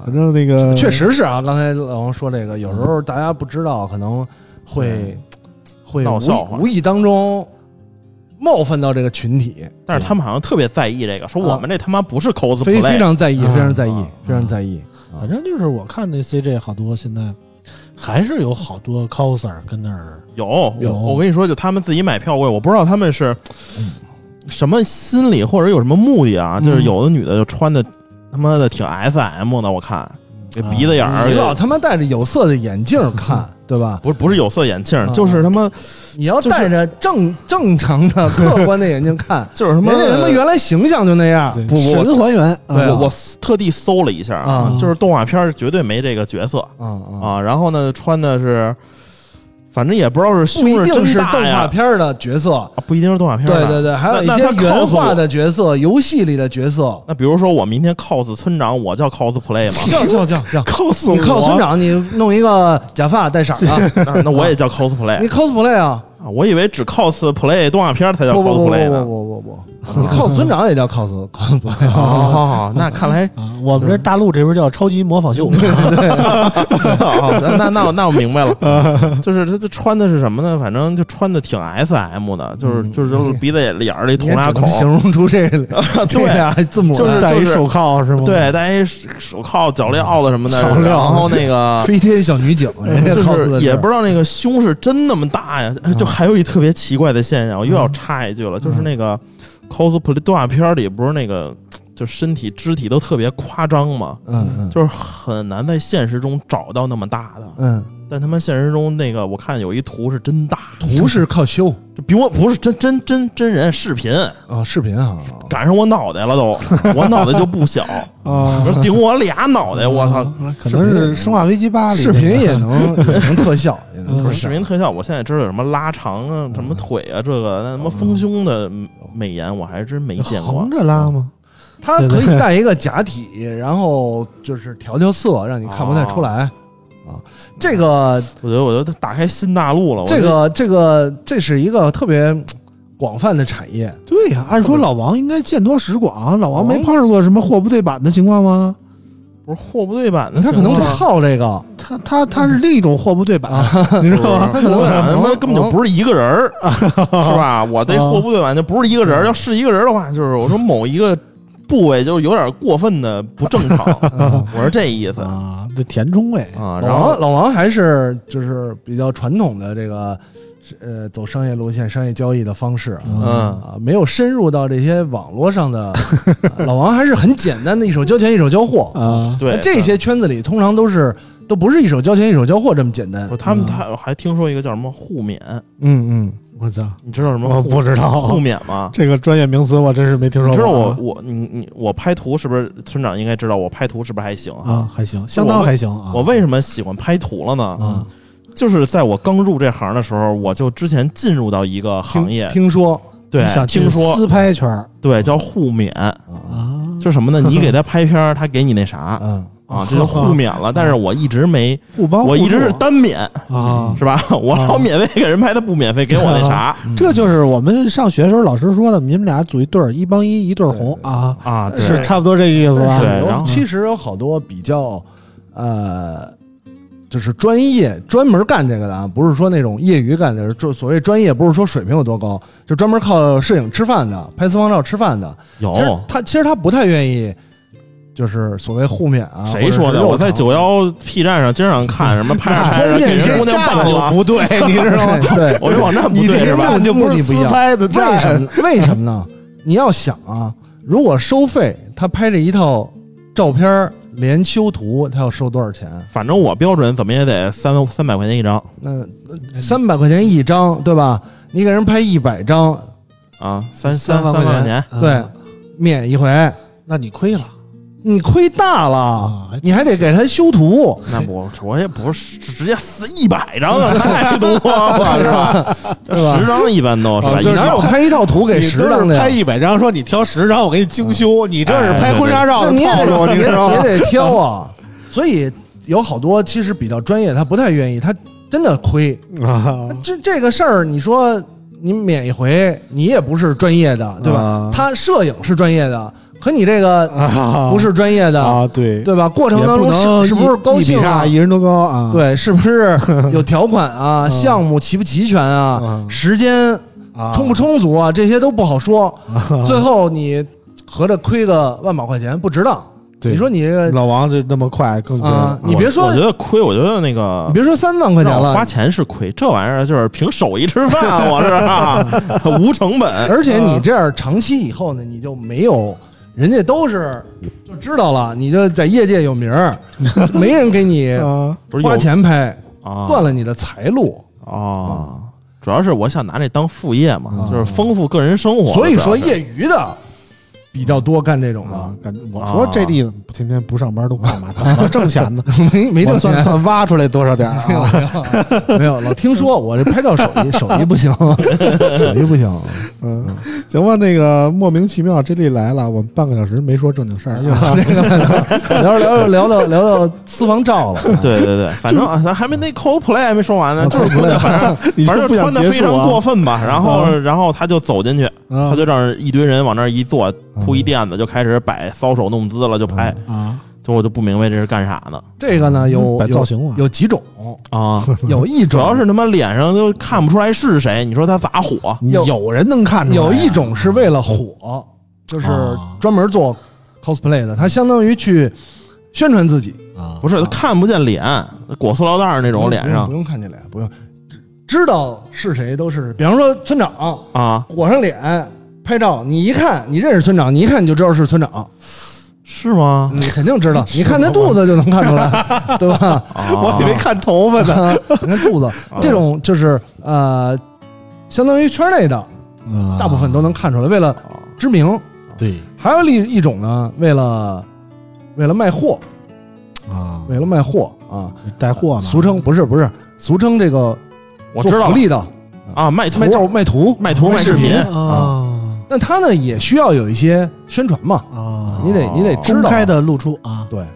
反正那个确实是啊。刚才老王说这个，有时候大家不知道，可能会会闹笑话无意当中冒犯到这个群体，但是他们好像特别在意这个，说我们这他妈不是 cosplay，非非常在意，啊非常在意啊，非常在意。啊。反正就是我看那 CJ 好多现在还是有好多 coser 跟那儿。有有。我跟你说，就他们自己买票位，我不知道他们是什么心理或者有什么目的啊？嗯就是有的女的就穿的他妈的挺 S M 的，我看这鼻子眼儿你老他妈戴着有色的眼镜看，对吧？不是不是有色眼镜，啊就是他妈你要戴着正正常的 客观的眼镜看，就是他妈人家他妈原来形象就那样。对不不神还原，我我特地搜了一下啊就是动画片儿绝对没这个角色啊。然后呢，穿的是，反正也不知道是不一胸定是动画，片的角色，啊不一定是动画片。对对对，还有一些原画的角色，游戏里的角色，那比如说我明天 cos 村长，我叫 cosplay 吗？叫叫叫叫。cos 你 cos 村长，你弄一个假发带色的，那那我也叫 cosplay 你 cosplay 啊？啊！我以为只 cosplay 动画片儿才叫不不不不 cosplay 呢不不。不不不，你 cos 村长也叫 cos cosplay 啊。哦，那看来啊，我们这大陆这边叫超级模仿秀，哦，那那那我那我明白了，就是他这穿的是什么呢？反正就穿的挺 S M 的，就是就是鼻子眼眼儿里捅俩口，形容出这 这俩字母来，就是戴一手铐是吗？对，戴一手铐、脚镣子什么的，然后那个飞天小女警，就是也不知道那个胸是真那么大呀，就还有一特别奇怪的现象，我又要插一句了，就是那个 cosplay 动画片里不是那个就身体肢体都特别夸张嘛？嗯嗯就是很难在现实中找到那么大的，嗯，但他妈现实中那个我看有一图是真大，图是靠修这比我不是真真真真人视频，啊，视频啊，赶上我脑袋了都，我脑袋就不小，啊，顶我俩脑袋，我操！啊可能是《生化危机八》里视频也能 也能特效，也能嗯特效不是视频特效，我现在知道有什么拉长啊、什么腿啊，这个那什么丰胸的美颜，我还真没见过横。着拉吗？它可以带一个假体，然后就是调调色，让你看不太出来啊。这个我觉得，我觉得打开新大陆了。这个这个这是一个特别嗯广泛的产业，对呀，按说老王应该见多识广，老王没碰上过什么货不对版的情况吗？不是货不对版的他，可能好这个，他他他是另一种货不对版，你知道吗？他可能他妈根本就不是一个人儿，是吧？我这货不对版就不是一个人儿，要是一个人的话，就是我说某一个部位就有点过分的不正常，我是这意思啊，这填充位啊。然老王后老王还是就是比较传统的这个呃走商业路线、商业交易的方式啊。嗯，啊，没有深入到这些网络上的，啊老王还是很简单的一手交钱一手交货。啊，对这些圈子里通常都是都不是一手交钱一手交货这么简单。他们他还听说一个叫什么互免，嗯嗯我操，你知道什么我不知道互免吗？这个专业名词我真是没听说过。你知道我我你你我拍图是不是村长应该知道我拍图是不是还行啊？还行，相当还行啊。我为什么喜欢拍图了呢？啊就是在我刚入这行的时候，我就之前进入到一个嗯，行业，听听说对你想，听说私拍圈儿对叫互免，啊啊？就是什么呢？你给他拍片儿，他给你那啥嗯啊，这就互免了。但是我一直没，互帮互我一直是单免，啊，是吧？我老免费给人拍，他不免费给我那啥 这就是我们上学时候老师说的，你们俩组一对儿，一帮一，一对儿红啊，啊，是差不多这个意思吧？对然后其实有好多比较呃，就是专业专门干这个的啊，不是说那种业余干的，就所谓专业，不是说水平有多高，就专门靠摄影吃饭的，拍私房照吃饭的。有其实他其实他不太愿意，就是所谓互免啊。谁说的？我在九幺。幺 P 站上经常看 什么拍着拍着关键给姑娘站办了，就不对，你知道吗？对，我这网站不对是吧？站就不是目的不一样私拍的为什么？为什么呢？你要想啊，如果收费，他拍这一套照片连修图，他要收多少钱？反正我标准怎么也得三三百块钱一张那三百块钱一张，对吧？你给人拍一百张，啊，三三三万块钱，啊对免一回，那你亏了你亏大了啊，你还得给他修图。那我我也不是直接撕一百张啊，太多了是吧？是吧十张一般都是吧？哦就是一张哪有拍一套图给十张的呀拍？一百张，说你挑十张，我给你精修。你这是拍婚纱照你也的套路，得你知道吗？也得 挑啊。所以有好多其实比较专业，他不太愿意，他真的亏。啊，这这个事儿，你说你免一回，你也不是专业的，对吧？啊他摄影是专业的，可你这个啊不是专业的，啊，对，对吧？过程当中不是是不是高兴啊一比差？一人都高啊？对，是不是有条款啊？项目齐不齐全啊？啊时间啊，充不充足啊？这些都不好说。最后你合着亏个万把块钱不值当。你说你这个，老王这那么快更你别说我觉得亏，我觉得那个你别说三万块钱了，花钱是亏，这玩意儿就是凭手艺吃饭，我是啊，无成本。而且你这样长期以后呢，你就没有，人家都是就知道了，你就在业界有名儿，没人给你啊花钱拍，啊，断了你的财路。啊。主要是我想拿这当副业嘛，啊就是丰富个人生活。所以说业余的比较多干这种啊的，，感觉我说这地天天不上班都干嘛？怎么挣钱呢？没没挣算。算挖出来多少点儿 没有啊？没有没有，老听说我这拍照手 艺手艺不行，手艺不行。嗯，行吧，那个莫名其妙这例来了，我们半个小时没说正经事儿，聊着聊着聊到聊到私房照了，对对对，反正啊咱还没那 cosplay 还没说完呢，啊就是 cosplay 反正你反正就想穿的非常啊过分吧，然后然后他就走进去，啊他就让一堆人往那儿一坐，铺一垫子就开始摆搔首弄姿了，就拍。啊，就我就不明白这是干啥呢。这个呢有摆造型嘛有有几种，啊？有一种。主要是他妈脸上都看不出来是谁，你说他咋火？有有人能看出来啊，有一种是为了火，就是啊。专门做 cosplay 的，他相当于去宣传自己，啊，不是他看不见脸，裹塑料袋那种脸上。不用看见脸，不用。知知道是谁都是，比方说村长啊，裹上脸拍照，你一看你认识村长，你一看你就知道是村长，是吗？你肯定知道，你看他肚子就能看出来，对吧？啊。我以为看头发呢，你看肚子，这种就是呃，相当于圈内的，大部分都能看出来。为了知名，对。还有一一种呢，为了为了卖货，啊，为了卖货啊，带货呢，俗称不是不是，俗称这个我知道了。福利的。啊，卖图卖照卖图卖图卖视频。啊那他呢也需要有一些宣传嘛，啊，你得你得知道。公开的露出啊。对啊。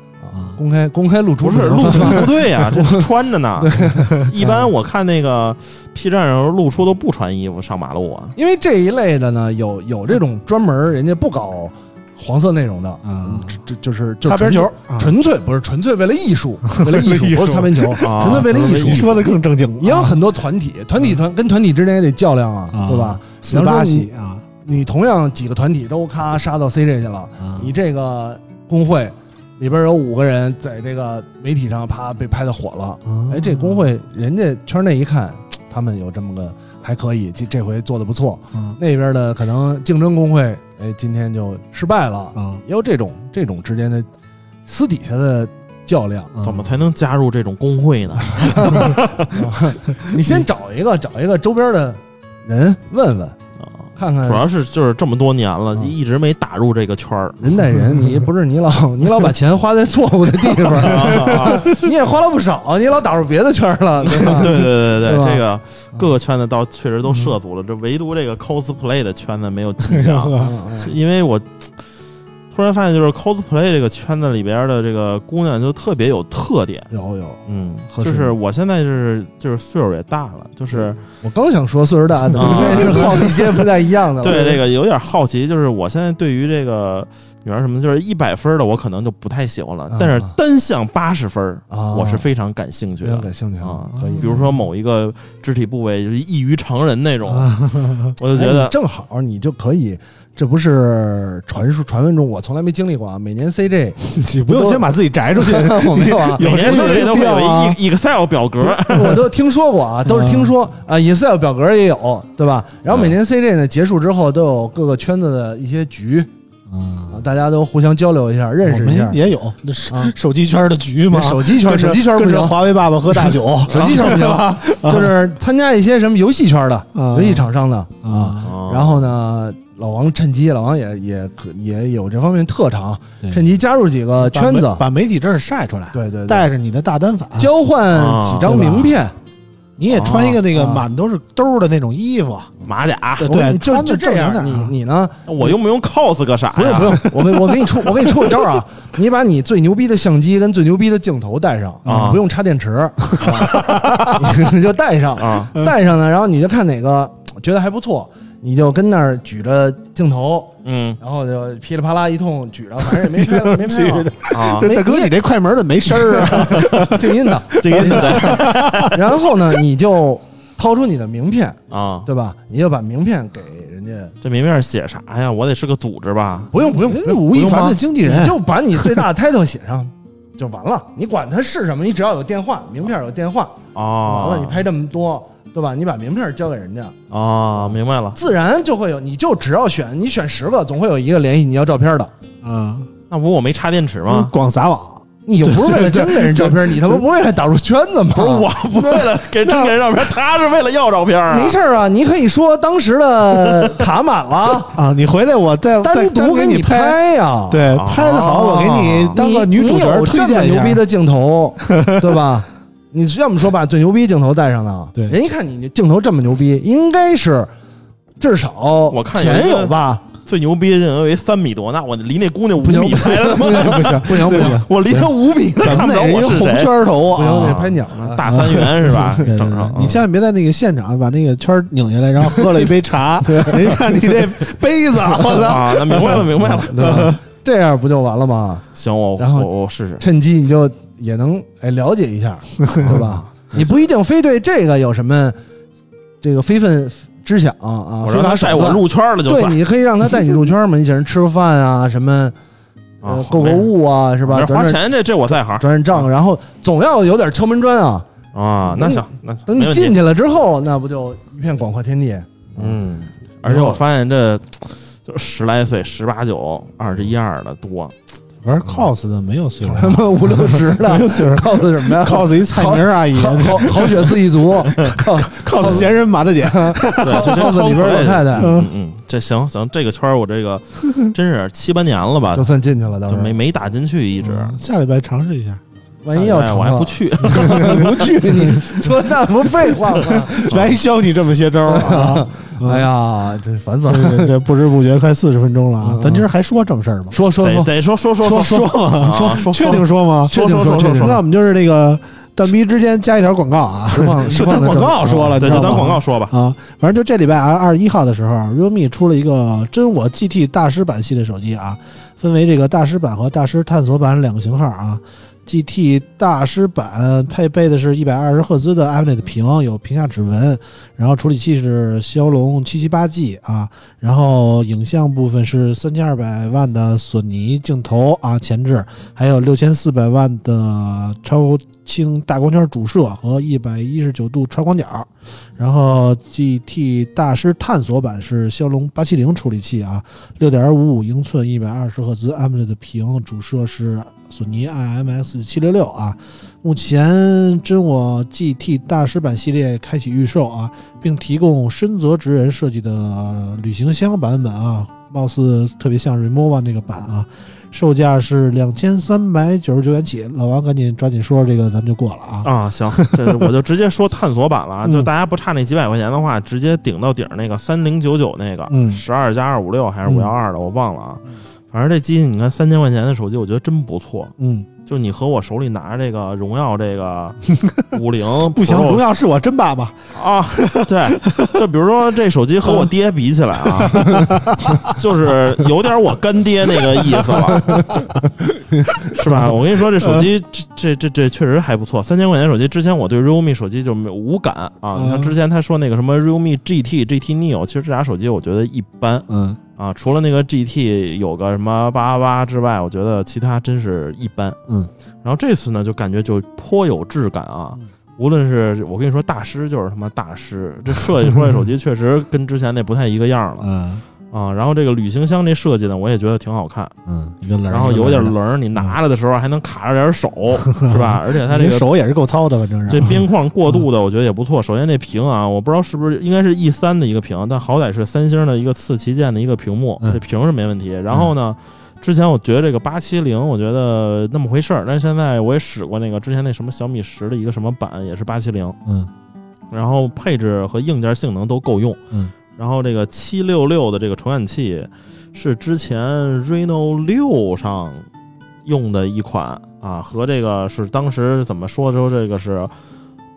公开公开露出不是露出 不对呀，这穿着呢。一般我看那个 P 站上露出都不穿衣服上马路啊。因为这一类的呢，有有这种专门人家不搞黄色内容的啊。这这就是就擦边球，啊。纯粹不是纯粹为了艺术，为了艺术 为了艺术。不是擦边球，啊纯粹为了艺术。你说的更正经，也有很多团体，团体团跟团体之间也得较量啊，啊。对吧？四八系啊你同样几个团体都咔杀到 CJ 去了，啊，你这个工会里边有五个人在这个媒体上啪被拍的火了，啊。哎，这工会人家圈内一看，他们有这么个还可以，这这回做的不错。啊。那边的可能竞争工会，哎，今天就失败了，啊。也有这种这种之间的私底下的较量。啊。怎么才能加入这种工会呢？你先找一个找一个周边的人问问，啊看看。主要是就是这么多年了，啊一直没打入这个圈儿。人带人，你不是你老 你老把钱花在错误的地方，你也花了不少，你老打入别的圈了，对吧？对对对对对这个各个圈子倒确实都涉足了，这唯独这个 cosplay 的圈子没有进啊。嗯嗯就因为我突然发现，就是 cosplay 这个圈子里边的这个姑娘就特别有特点。有有，嗯，就是我现在就是就是岁数也大了，就是我刚想说岁数大的，啊这是 好奇心不太一样的。对这个有点好奇，就是我现在对于这个女儿什么，就是一百分的我可能就不太喜欢了啊，但是单项八十分啊我是非常感兴趣的感兴趣啊。可以。比如说某一个肢体部位就是异于常人那种，我就觉哎得正好你就可以，这不是传说传闻中我从来没经历过啊。每年 CJ 你不用先把自己摘出去，我没有啊，每年有这都会有 Excel 表格，我都听说过啊，都是听说啊，Excel 表格也有，对吧？然后每年 CJ 呢结束之后，都有各个圈子的一些局啊，大家都互相交流一下，认识一下。也有那手啊手机圈的局嘛，手机圈手机圈不行。华为爸爸喝大酒，手机圈不行。吧？就是参加一些什么游戏圈的、啊。游戏厂商的啊。然后呢，老王趁机，老王也也可也有这方面特长，趁机加入几个圈子。媒，把媒体证晒出来，对对对，带着你的大单反，交换几张名片。你也穿一个那个啊。满都是兜的那种衣服，马甲，对就穿就这样，你正经点儿。啊你呢？我用不用 cos 个啥呀？不用不用，我给我给你出我给你出个招啊！你把你最牛逼的相机跟最牛逼的镜头带上啊。不用插电池，啊。你就带上啊，带上呢，然后你就看哪个觉得还不错，你就跟那儿举着镜头，嗯然后就噼里啪啦一通举着，反正也没拍 没拍啊，大哥，你这快门怎么没声儿啊？静音的。静音的 然后呢，你就掏出你的名片，啊，对吧？你就把名片给人家，这名片写啥呀？我得是个组织吧？不用不用不用，吴亦凡的经纪人你就把你最大的 title 写上就完了。你管他是什么，你只要有电话，名片有电话，啊，完了你拍这么多，对吧？你把名片交给人家，哦，明白了。自然就会有，你就只要选，你选十个，总会有一个联系你要照片的。啊，那不我没插电池吗？广撒网，你又不是为了真给人照片，你他妈不为了打入圈子吗？不是，我不是为了给真给人照片，他是为了要照片啊。没事啊，你可以说当时的卡满了，啊，你回来我再再单独给你拍，拍呀。对，哦拍的好，我给你当个女主角这么推荐牛逼的镜头，对吧？你这么说吧最牛逼镜头带上呢，对人一看你这镜头这么牛逼，应该是至少我看有一钱有吧？最牛逼的有一三米多，那我离那姑娘五不行米拍的他妈，不行不行不行，我离她五米，咱看不着们得一个红我是谁。圈头啊不行，啊得。拍鸟呢。大三元是吧？你千万别在那个现场把那个圈拧下来，然后喝了一杯茶，人家看你这杯子，我操！啊，那明白了，明白了。对这样不就完了吗？行，我然后我我试试。趁机你就也能哎了解一下，对吧？你不一定非对这个有什么这个非分之想啊，我让他。带我入圈了就对，你可以让他带你入圈嘛，你请人吃个饭啊，什么呃啊购购物啊，是吧？花钱这这我在行转转账，然后总要有点敲门砖啊。啊。那行，那行等。你进去了之后，那不就一片广阔天地？嗯，而且我发现这就十来岁、十八九、二十一二的多。玩 cos 的没有岁数，他 妈五六十的没有岁数，cos 什么呀？，cos 一蔡明阿姨好好好血丝一族，，cos 闲人马大姐，对，这这告诉里边老太太，嗯嗯，这行行，这个圈儿我这个真是七八年了吧就，算进去了，倒就是没没打进去，一直。嗯下礼拜尝试一下，万一要成哎我还不，去，不去，你说那不废话吗？白教你这么些招儿啊！哎呀，这烦死了！这这不知不觉快四十分钟了啊嗯！咱今儿还说正事儿吗？说说说，得说说说说说说说确定说吗？说说说说说那我们就是那个蛋逼之间加一条广告啊，就当广告说了，就当广告说吧。啊，反正就这礼拜啊，二十一号的时候，realme 出了一个真我 GT 大师版系列手机啊，分为这个大师版和大师探索版两个型号啊。GT 大师版配备的是一百二十赫兹的 a m o l e 屏，有屏下指纹，然后处理器是骁龙七七八 G 啊，然后影像部分是三千二百万的索尼镜头啊前置，还有六千四百万的超清大光圈主摄和一百一十九度超广角。然后 GT 大师探索版是骁龙八七零处理器啊，六点五五英寸，一百二十赫兹 AMOLED 屏，主摄是索尼 IMX 七六六啊。目前真我 GT 大师版系列开启预售啊，并提供深泽直人设计的旅行箱版本啊，貌似特别像 Remova 那个版啊。售价是两千三百九十九元起，老王赶紧抓紧说这个，咱们就过了啊。啊，行，这我就直接说探索版了啊，嗯就大家不差那几百块钱的话，直接顶到顶儿那个三零九九那个，嗯十二加二五六还是五幺二的，我忘了啊。反正这机器你看三千块钱的手机，我觉得真不错。嗯，就你和我手里拿着这个荣耀这个 五零不行，荣耀是我真爸爸。啊，对，就比如说这手机和我爹比起来啊，就是有点我干爹那个意思了，是吧？我跟你说，这手机这这这这确实还不错，三千块钱手机。之前我对 realme 手机就没有无感啊，你看嗯之前他说那个什么 realme GT、GT Neo，其实这俩手机我觉得一般嗯啊，除了那个 GT 有个什么八八八之外，我觉得其他真是一般。嗯，然后这次呢，就感觉就颇有质感啊。嗯无论是我跟你说，大师就是他妈大师，这设计出来手机 确实跟之前那不太一个样了。嗯啊。然后这个旅行箱这设计呢，我也觉得挺好看，嗯，然后有点棱儿，你拿着的时候还能卡着点手，是吧？而且，它这个手也是够糙的，反正是啊这边框过渡的，我觉得也不错。首先这屏啊，我不知道是不是应该是 E 三的一个屏，但好歹是三星的一个次旗舰的一个屏幕，嗯这屏是没问题。然后呢，之前我觉得这个八七零，我觉得那么回事儿，但是现在我也使过那个之前那什么小米十的一个什么版，也是八七零，嗯然后配置和硬件性能都够用。嗯，然后这个七六六的这个传感器是之前 Reno 六上用的一款啊，和这个是当时怎么说说这个是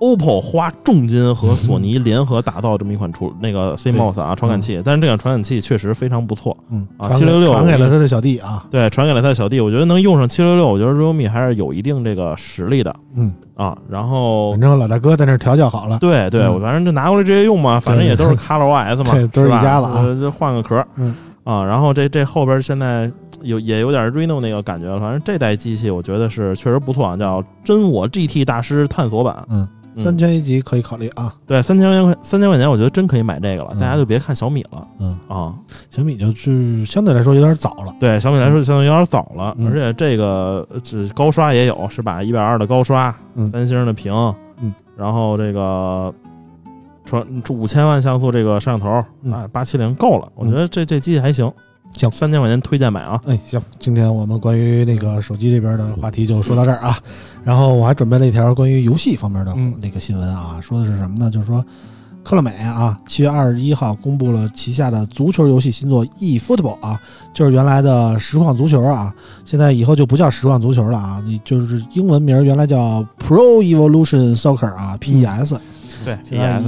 OPPO 花重金和索尼联合打造这么一款处那个 CMOS 啊传感器，但是这款传感器确实非常不错。嗯啊七六六传给了他的小弟啊，对，传给了他的小弟，我觉得能用上七六六，我觉得 realme 还是有一定这个实力的。嗯，啊。然后反正老大哥在那调教好了，对对，嗯。我反正就拿过来直接用嘛，反正也都是 Color OS 嘛，对都是吧？一家了就换个壳，嗯。啊，然后这这后边现在有也有点 Reno 那个感觉了，反正这代机器我觉得是确实不错啊，叫真我 GT 大师探索版，嗯，嗯三千一级可以考虑啊，对，三千块三千块钱，我觉得真可以买这个了，嗯大家就别看小米了嗯，啊，小米就是相对来说有点早了，对小米来说相对有点早了，嗯而且这个呃是高刷也有是吧？一百二的高刷，嗯三星的屏，嗯，然后这个传五千万像素这个摄像头嗯啊，八七零够了，我觉得这这机器还行，行三千块钱推荐买啊，哎，行，今天我们关于那个手机这边的话题就说到这儿啊。然后我还准备了一条关于游戏方面的嗯那个新闻啊，说的是什么呢？就是说，克乐美啊，七月二十一号公布了旗下的足球游戏新作 eFootball 啊，就是原来的实况足球啊，现在以后就不叫实况足球了啊，你就是英文名原来叫 Pro Evolution Soccer 啊，PES。对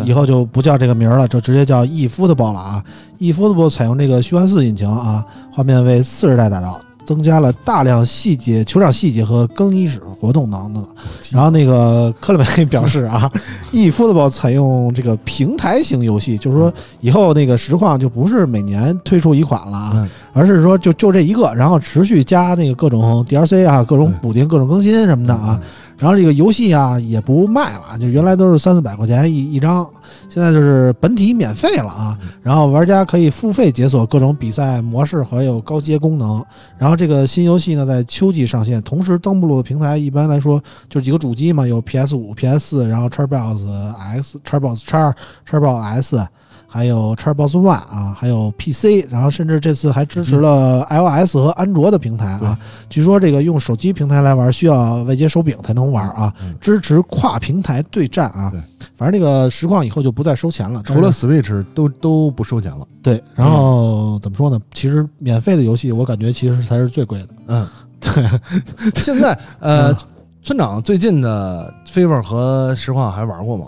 以后就不叫这个名儿了，就直接叫 eFootball 了啊。eFootball 采用这个虚幻四引擎啊，画面为四十代打造，增加了大量细节、球场细节和更衣室活动等等。然后那个 克里梅表示啊，eFootball 采用这个平台型游戏，就是说以后那个实况就不是每年推出一款了啊，嗯而是说就就这一个，然后持续加那个各种 DLC 啊、各种补丁、各种更新什么的啊。然后这个游戏啊也不卖了，就原来都是三四百块钱一一张，现在就是本体免费了啊。然后玩家可以付费解锁各种比赛模式和有高阶功能。然后这个新游戏呢在秋季上线，同时登录的平台一般来说就几个主机嘛，有 PS 五、PS 四，然后 Xbox X、Xbox X、Xbox S。还有 Xbox One 啊，还有 PC，然后甚至这次还支持了 iOS 和安卓的平台啊。据说这个用手机平台来玩需要外接手柄才能玩啊嗯，支持跨平台对战啊对。反正这个实况以后就不再收钱了，除了 Switch 都都不收钱了。对，然后怎么说呢？其实免费的游戏我感觉其实才是最贵的。嗯，对现在呃嗯，村长最近的 Fever 和实况还玩过吗？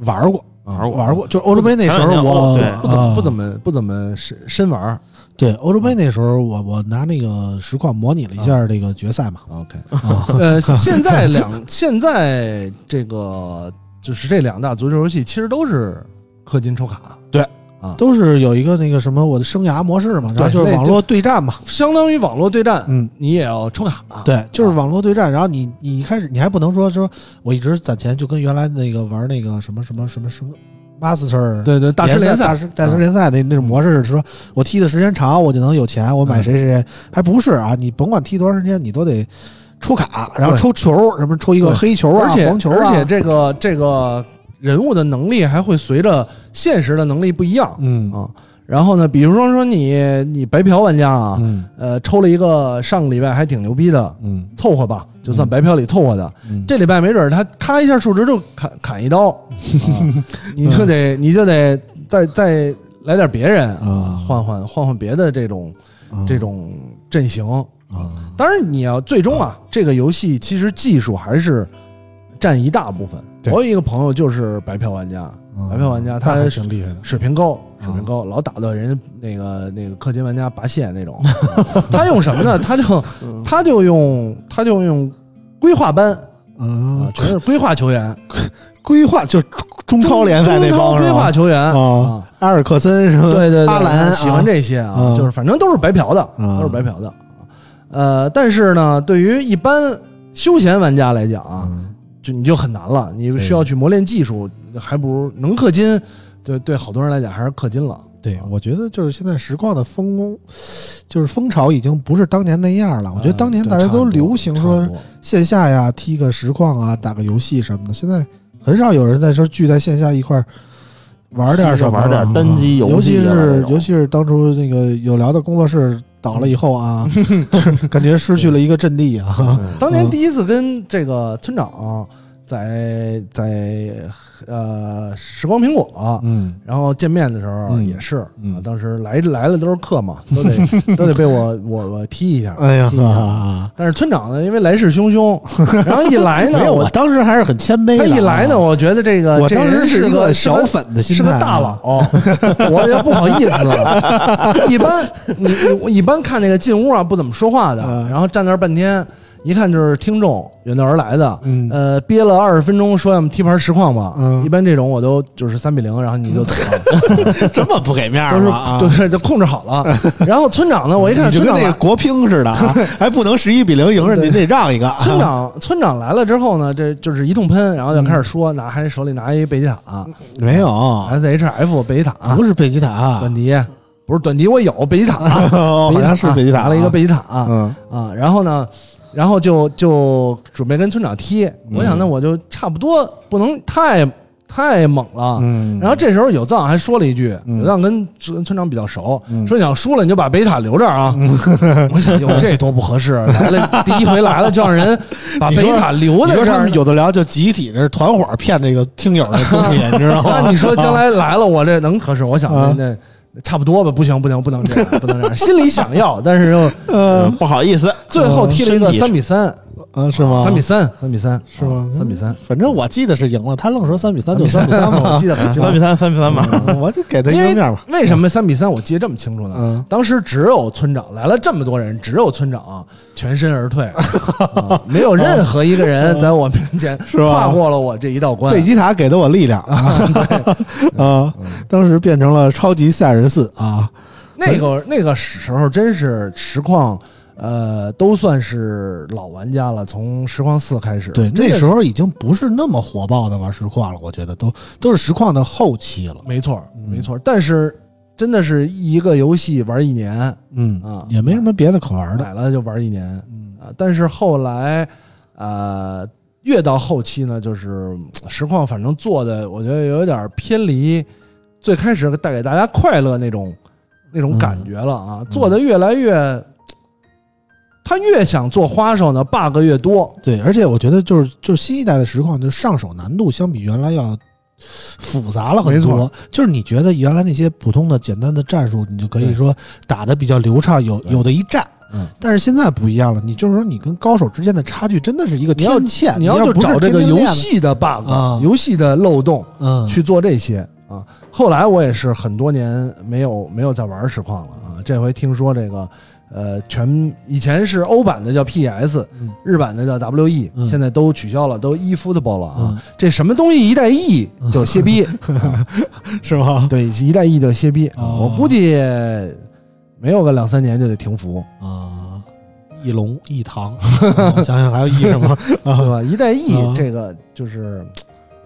玩过，啊玩过。玩过，就是欧洲杯那时候我不怎么不怎么么不怎么深深玩儿。对欧洲杯那时候我我拿那个实况模拟了一下这个决赛嘛。OK，啊，呃，现在两现在这个就是这两大足球游戏其实都是氪金抽卡，都是有一个那个什么我的生涯模式嘛，然后就是网络对战嘛。相当于网络对战，嗯，你也要抽卡。对，就是网络对战。然后你你一开始你还不能说说我一直攒钱，就跟原来那个玩那个什么什么什么什么 Master 对对，大师联赛，大师大师联赛那那种模式，是说我踢的时间长，我就能有钱，我买谁谁谁，还不是啊？你甭管踢多长时间，你都得出卡，然后抽球，什么抽一个黑球啊、黄球啊，而且这个这个人物的能力还会随着现实的能力不一样。嗯。啊。然后呢，比如说说你你白嫖玩家啊，嗯。呃，抽了一个上个礼拜还挺牛逼的，嗯。凑合吧，就算白嫖里凑合的。嗯，这礼拜没准儿他咔一下数值就砍砍一刀，啊、你就得你就得再再来点别人啊啊，换换换换别的这种嗯。这种阵型。啊当然，你要最终啊，这个游戏其实技术还是占一大部分。对。我有一个朋友就是白嫖玩家，白嫖玩家他还挺厉害的，水平高，啊水平高，老打到人家那个那个氪金玩家拔线那种。他用什么呢？他就他就用他就用规划班啊嗯，，全是规划球员，规划就是中超联赛那帮规？划球员啊，阿尔克森是吧？对对对，阿兰喜欢这些啊，啊就是反正都是白嫖的，啊都是白嫖的。呃，但是呢，对于一般休闲玩家来讲啊，嗯就你就很难了，你需要去磨练技术，还不如能氪金。对对，好多人来讲还是氪金了对，我觉得就是现在实况的风，就是风潮已经不是当年那样了。我觉得当年大家都流行说线下呀踢个实况啊，打个游戏什么的，现在很少有人在说聚在线下一块儿玩点什么，玩点单机游戏，尤其是尤其是当初那个有聊的工作室倒了以后啊，感觉失去了一个阵地啊。当年第一次跟这个村长。在在呃时光苹果，嗯，然后见面的时候也是，嗯，当时来来了都是客嘛，都得 都得被我我我踢一下，哎呀，但是村长呢，因为来势汹汹，然后一来呢，我当时还是很谦卑。他一来呢，我觉得这个我当时是一个小粉的心态，是个大佬，我也不好意思了。一般你我一般看那个进屋啊，不怎么说话的，然后站那儿半天。一看就是听众远道而来的，呃，憋了二十分钟说要么踢盘实况嘛，一般这种我都就是三比零，然后你就走了，这么不给面儿 啊？都是就控制好了。然后村长呢，我一看就跟那个国乒似的，还不能十一比零赢着，你得让一个。村长村长来了之后呢，这就是一通喷，然后就开始说，拿还手里拿一贝吉塔，没有。S H F 贝吉塔，不是贝吉塔，短笛。不是短笛，我有贝吉塔，好像是贝吉塔，拿了一个贝吉塔，嗯。啊，然后呢？然后就就准备跟村长踢，我想那我就差不多不能太太猛了。嗯，然后这时候有藏还说了一句，有藏跟跟村长比较熟，说你要输了你就把贝塔留这儿啊。我想哟这多不合适，来了第一回来了就让人 把贝塔留在这儿。有的聊就集体这团伙骗这个听友的东西，你知道吗？那你说将来来了我这能合适？我想那。差不多吧，不行不行，不能这样，不能这样。心里想要，但是又呃不好意思。最后踢了一个三比三。啊，是吗？三比三，三比三，是吗？三比三，反正我记得是赢了。他愣说三比三就三比三嘛，我记得很清楚。三比三，三比三嘛，我就给他一个面吧。为什么三比三？我记得这么清楚呢？嗯，当时只有村长来了这么多人，只有村长全身而退，没有任何一个人在我面前跨过了我这一道关。贝吉塔给的我力量啊！啊，当时变成了超级赛亚人四啊！那个那个时候真是实况。呃，都算是老玩家了。从实况四开始，对，那时候已经不是那么火爆的玩实况了。我觉得都都是实况的后期了。没错，没错。但是真的是一个游戏玩一年，嗯啊，也没什么别的可玩的，买了就玩一年，嗯啊。但是后来，呃，越到后期呢，就是实况反正做的，我觉得有点偏离最开始带给大家快乐那种那种感觉了啊，做的越来越。他越想做花哨呢，bug 越多。对，而且我觉得就是就是新一代的实况，就上手难度相比原来要复杂了很多。就是你觉得原来那些普通的简单的战术，你就可以说打的比较流畅，有有的一战。嗯。但是现在不一样了，你就是说你跟高手之间的差距真的是一个天堑。你要就找这个游戏的 bug，游戏的漏洞，嗯，去做这些啊。后来我也是很多年没有没有再玩实况了啊。这回听说这个。呃，全以前是欧版的叫 PS，日版的叫 WE，现在都取消了，都 eFootball 了啊。这什么东西一代 E 就歇逼，是吗？对，一代 E 就歇逼，我估计没有个两三年就得停服。啊。翼龙、翼堂，想想还有翼什么，对吧？一代 E 这个就是。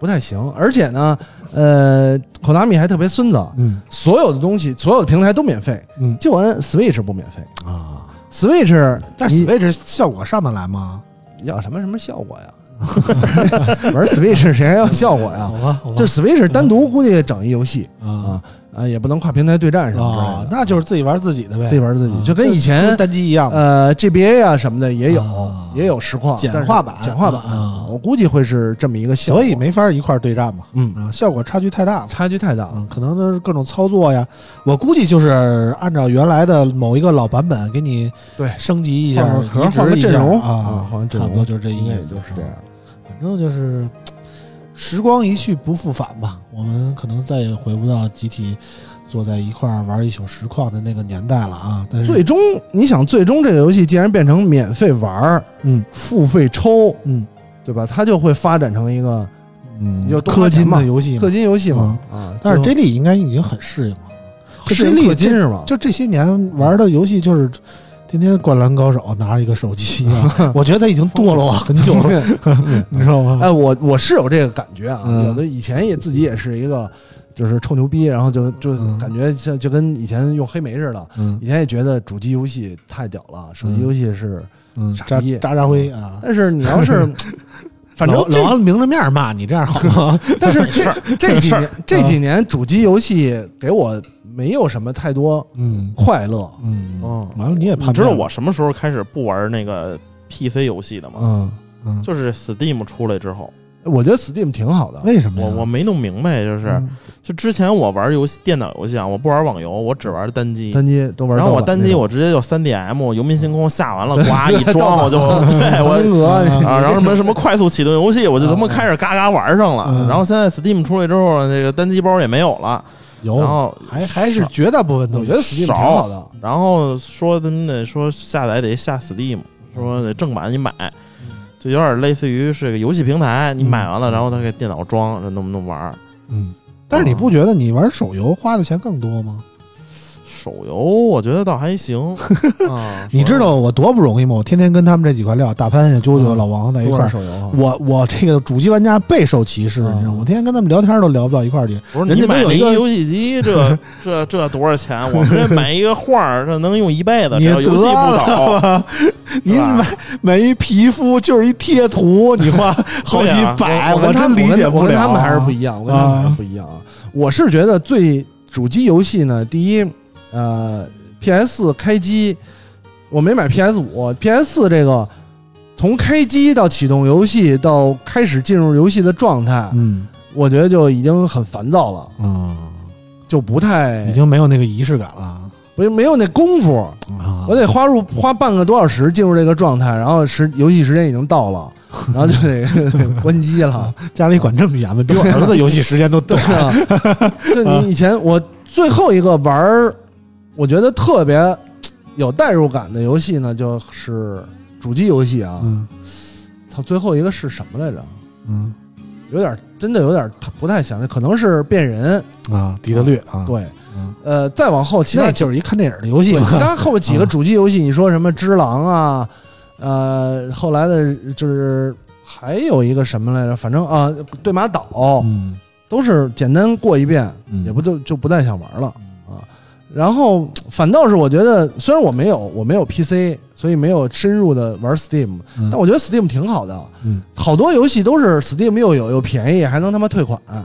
不太行，而且呢，呃，口达米还特别孙子，嗯，所有的东西，所有的平台都免费，嗯，就按 Switch 不免费啊，Switch，但 Switch 效果上得来吗？要什么什么效果呀？玩 Switch 谁还要效果呀？好吧，就 Switch 单独估计整一游戏啊。啊，也不能跨平台对战什么的，那就是自己玩自己的呗，自己玩自己，就跟以前单机一样。呃，GBA 啊什么的也有，也有实况简化版，简化版啊，我估计会是这么一个效果，所以没法一块对战嘛。嗯啊，效果差距太大了，差距太大了，可能都是各种操作呀。我估计就是按照原来的某一个老版本给你对升级一下，换个阵容啊，差不多就是这意思，就是这样。反正就是。时光一去不复返吧，我们可能再也回不到集体坐在一块儿玩一宿实况的那个年代了啊！但是最终，你想，最终这个游戏既然变成免费玩儿，嗯，付费抽，嗯，对吧？它就会发展成一个，嗯，就氪金的游戏，氪金游戏嘛啊！但是 J 莉应该已经很适应了，J 莉氪金是吗？就这些年玩的游戏就是。天天灌篮高手拿着一个手机啊，我觉得他已经堕落很久了，你知道吗？哎，我我是有这个感觉啊，有的以前也自己也是一个就是臭牛逼，然后就就嗯。感觉像就跟以前用黑莓似的。嗯。以前也觉得主机游戏太屌了，手机游戏是，嗯，扎傻逼。扎扎辉啊，但是你要是，反正老王明着面骂你这样好吗？但是这这几年这几年主机游戏给我没有什么太多嗯。快乐，嗯嗯。完了你也怕你知道我什么时候开始不玩那个 PC 游戏的吗？嗯，嗯。就是 Steam 出来之后，我觉得 Steam 挺好的，为什么我我没弄明白，就是嗯。就之前我玩游戏电脑游戏啊，我不玩网游，我只玩单机。单机都玩。然后我单机我直接就 3DM 游民星空下完了，呱一装我就对我啊，然后什么什么快速启动游戏，我就他妈开始嘎嘎玩上了。嗯。然后现在 Steam 出来之后，那个单机包也没有了，有，然后还还是绝大部分都我觉得 Steam 挺好的，然后说他们得说下载得下 Steam，说得正版你买，就有点类似于是个游戏平台，你买完了，然后他给电脑装，这弄不弄玩儿？嗯，但是你不觉得你玩手游花的钱更多吗？手游我觉得倒还行 啊，你知道我多不容易吗？我天天跟他们这几块料，大潘呀、啾啾、嗯老王在一块儿。玩手游哈。我我这个主机玩家备受歧视，嗯你知道吗？我天天跟他们聊天都聊不到一块儿去。不是人你买了一家都有一个游戏机，这 这这多少钱？我们这 买一个画儿，这能用一辈子，你只要游戏不倒。吧，你买买一皮肤就是一贴图，你花好几百，我真理解不了。我跟他们还是不一样，我跟他们还是不一样啊。我是觉得最主机游戏呢，第一，呃，PS 四开机，我没买 PS 五，PS 四这个从开机到启动游戏到开始进入游戏的状态，嗯我觉得就已经很烦躁了，啊，就不太已经没有那个仪式感了不是没有那功夫，啊我得花入花半个多小时进入这个状态，然后时游戏时间已经到了，然后就得 关机了。家里管这么严吗？比我儿子游戏时间都短。就你以前我最后一个玩儿，我觉得特别有代入感的游戏呢，就是主机游戏啊。嗯操，最后一个是什么来着？嗯有点真的有点不太想，可能是变人。啊，底特律啊，对，嗯，呃，再往后其他那就是一看电影的游戏嘛。其他 后面几个主机游戏，你说什么《只狼》啊，呃，后来的就是还有一个什么来着？反正啊，对马岛嗯都是简单过一遍，嗯也不就就不太想玩了啊。然后反倒是我觉得，虽然我没有我没有 PC，所以没有深入的玩 Steam，嗯但我觉得 Steam 挺好的。嗯，好多游戏都是 Steam 又有又便宜，还能他妈退款 啊！